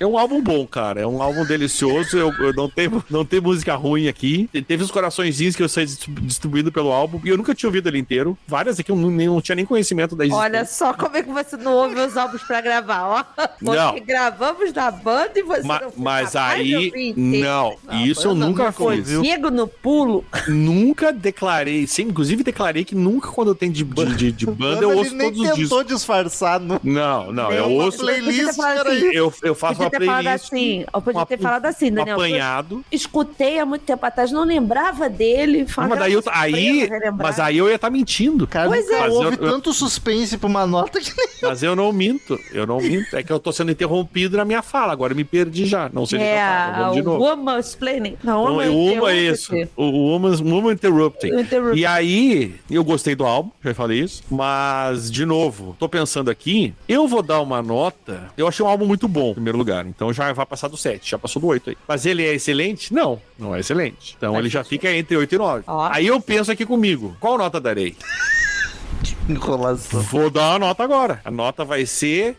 [SPEAKER 3] é um álbum bom, cara. É um álbum delicioso. Eu, eu não, tenho, não tem música ruim aqui. Teve os coraçõezinhos que eu saí distribu- distribuindo pelo álbum. E eu nunca tinha ouvido ele inteiro. Várias aqui eu não, nem- não tinha nem conhecimento da existência.
[SPEAKER 4] Olha só como é que você não ouve os álbuns pra gravar, ó. Porque
[SPEAKER 3] Não.
[SPEAKER 4] gravamos na banda e você
[SPEAKER 3] Ma-
[SPEAKER 4] não foi
[SPEAKER 3] mas aí,
[SPEAKER 4] inteiro.
[SPEAKER 3] não, isso eu nunca fiz.
[SPEAKER 4] Pego no pulo.
[SPEAKER 3] Nunca declarei, sim, inclusive declarei que nunca quando eu tenho de, de, de- de banda eu ouço
[SPEAKER 2] nem
[SPEAKER 3] todos os
[SPEAKER 2] tentou
[SPEAKER 3] discos.
[SPEAKER 2] disfarçar. No...
[SPEAKER 3] Não, não, eu
[SPEAKER 4] Nem-
[SPEAKER 3] ouço.
[SPEAKER 2] Playlist, peraí.
[SPEAKER 3] Eu, eu faço uma playlist.
[SPEAKER 4] assim. Eu podia
[SPEAKER 3] um
[SPEAKER 4] ter falado assim,
[SPEAKER 3] um
[SPEAKER 4] Daniel.
[SPEAKER 3] apanhado.
[SPEAKER 4] Escutei há muito tempo atrás, não lembrava dele.
[SPEAKER 3] Não,
[SPEAKER 4] uma
[SPEAKER 3] mas daí eu, aí, mas aí eu ia estar mentindo.
[SPEAKER 2] Cara,
[SPEAKER 4] Pois
[SPEAKER 2] nunca
[SPEAKER 4] é.
[SPEAKER 3] Mas
[SPEAKER 2] houve
[SPEAKER 3] eu-
[SPEAKER 2] tanto suspense pra uma nota que nem...
[SPEAKER 3] Mas eu não minto, eu não minto. É que eu tô sendo interrompido na minha fala, agora eu me perdi já. Não sei o que
[SPEAKER 4] É,
[SPEAKER 3] eu falo,
[SPEAKER 4] a
[SPEAKER 3] vamos de novo.
[SPEAKER 4] Woman Explaining. Não,
[SPEAKER 3] Então,
[SPEAKER 4] Woman
[SPEAKER 3] o Uma é isso. O Woman's, Woman Interrupting.
[SPEAKER 4] Interrupting.
[SPEAKER 3] E aí, eu gostei do álbum, já falei isso. Mas, de novo, tô pensando aqui, eu vou dar uma nota. Eu achei um álbum muito bom, em primeiro lugar. Então já vai passar do 7, já passou do 8 aí. Mas ele é excelente? Não, não é excelente. Então ele já fica entre 8 e 9.
[SPEAKER 4] Ó.
[SPEAKER 3] Aí eu penso aqui comigo, qual nota darei? [LAUGHS]
[SPEAKER 2] Enrolação.
[SPEAKER 3] Vou dar uma nota agora. A nota vai ser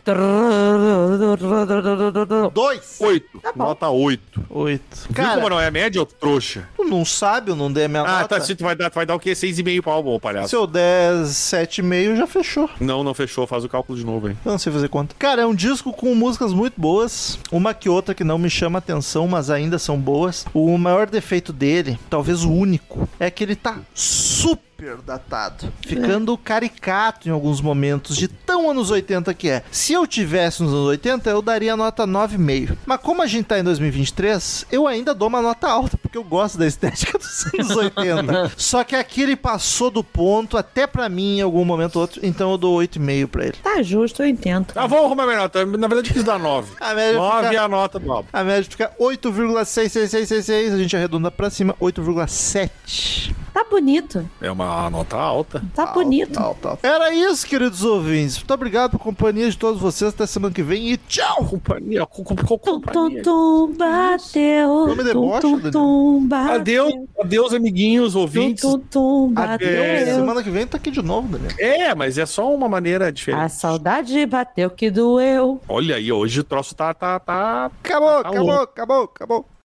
[SPEAKER 2] Dois.
[SPEAKER 3] 8.
[SPEAKER 4] Tá bom.
[SPEAKER 3] nota 8.
[SPEAKER 2] Oito.
[SPEAKER 3] Viu
[SPEAKER 2] Cara,
[SPEAKER 3] como não é média, ô trouxa?
[SPEAKER 2] tu não sabe, eu não dei a minha
[SPEAKER 3] Ah,
[SPEAKER 2] nota.
[SPEAKER 3] tá, se tu vai dar, tu vai dar o quê? 6,5 pro álbum, ô palhaço.
[SPEAKER 2] Se eu der sete e meio, já fechou.
[SPEAKER 3] Não, não fechou, faz o cálculo de novo aí.
[SPEAKER 2] Eu não sei fazer conta. Cara, é um disco com músicas muito boas. Uma que outra que não me chama atenção, mas ainda são boas. O maior defeito dele, talvez o único, é que ele tá super datado. Ficando caricato em alguns momentos, de tão anos 80 que é. Se eu tivesse nos anos 80, eu daria nota 9,5. Mas como a gente tá em 2023, eu ainda dou uma nota alta, porque eu gosto da estética dos [LAUGHS] anos 80. Só que aqui ele passou do ponto, até pra mim, em algum momento ou outro, então eu dou 8,5 pra ele.
[SPEAKER 4] Tá justo, eu entendo.
[SPEAKER 3] Tá, vamos arrumar minha nota. Na verdade, eu quis dar 9.
[SPEAKER 2] A média
[SPEAKER 3] 9
[SPEAKER 2] fica-
[SPEAKER 3] é a nota do álbum.
[SPEAKER 2] A média fica 8,66666, a gente arredonda pra cima, 8,7.
[SPEAKER 4] Tá bonito.
[SPEAKER 3] É uma nota alta.
[SPEAKER 4] Tá bonito.
[SPEAKER 2] Alto, alto. Era isso, queridos ouvintes. Muito obrigado por companhia de todos vocês. Até semana que vem e tchau!
[SPEAKER 3] Companhia, com, com, com
[SPEAKER 4] Tum, tum,
[SPEAKER 3] companhia.
[SPEAKER 4] tum, bateu.
[SPEAKER 2] Não me debocha,
[SPEAKER 4] Tum, tum, tum, bateu.
[SPEAKER 3] Adeus, adeus, amiguinhos,
[SPEAKER 4] Tum,
[SPEAKER 3] ouvintes.
[SPEAKER 4] tum, tum, bateu.
[SPEAKER 3] Adeus.
[SPEAKER 2] Semana que vem tá aqui de novo, Daniel.
[SPEAKER 3] É, mas é só uma maneira diferente.
[SPEAKER 4] A saudade bateu que doeu.
[SPEAKER 3] Olha aí, hoje o troço tá, tá, tá.
[SPEAKER 2] Acabou,
[SPEAKER 3] Tá
[SPEAKER 2] acabou,
[SPEAKER 3] louco.
[SPEAKER 2] acabou, acabou.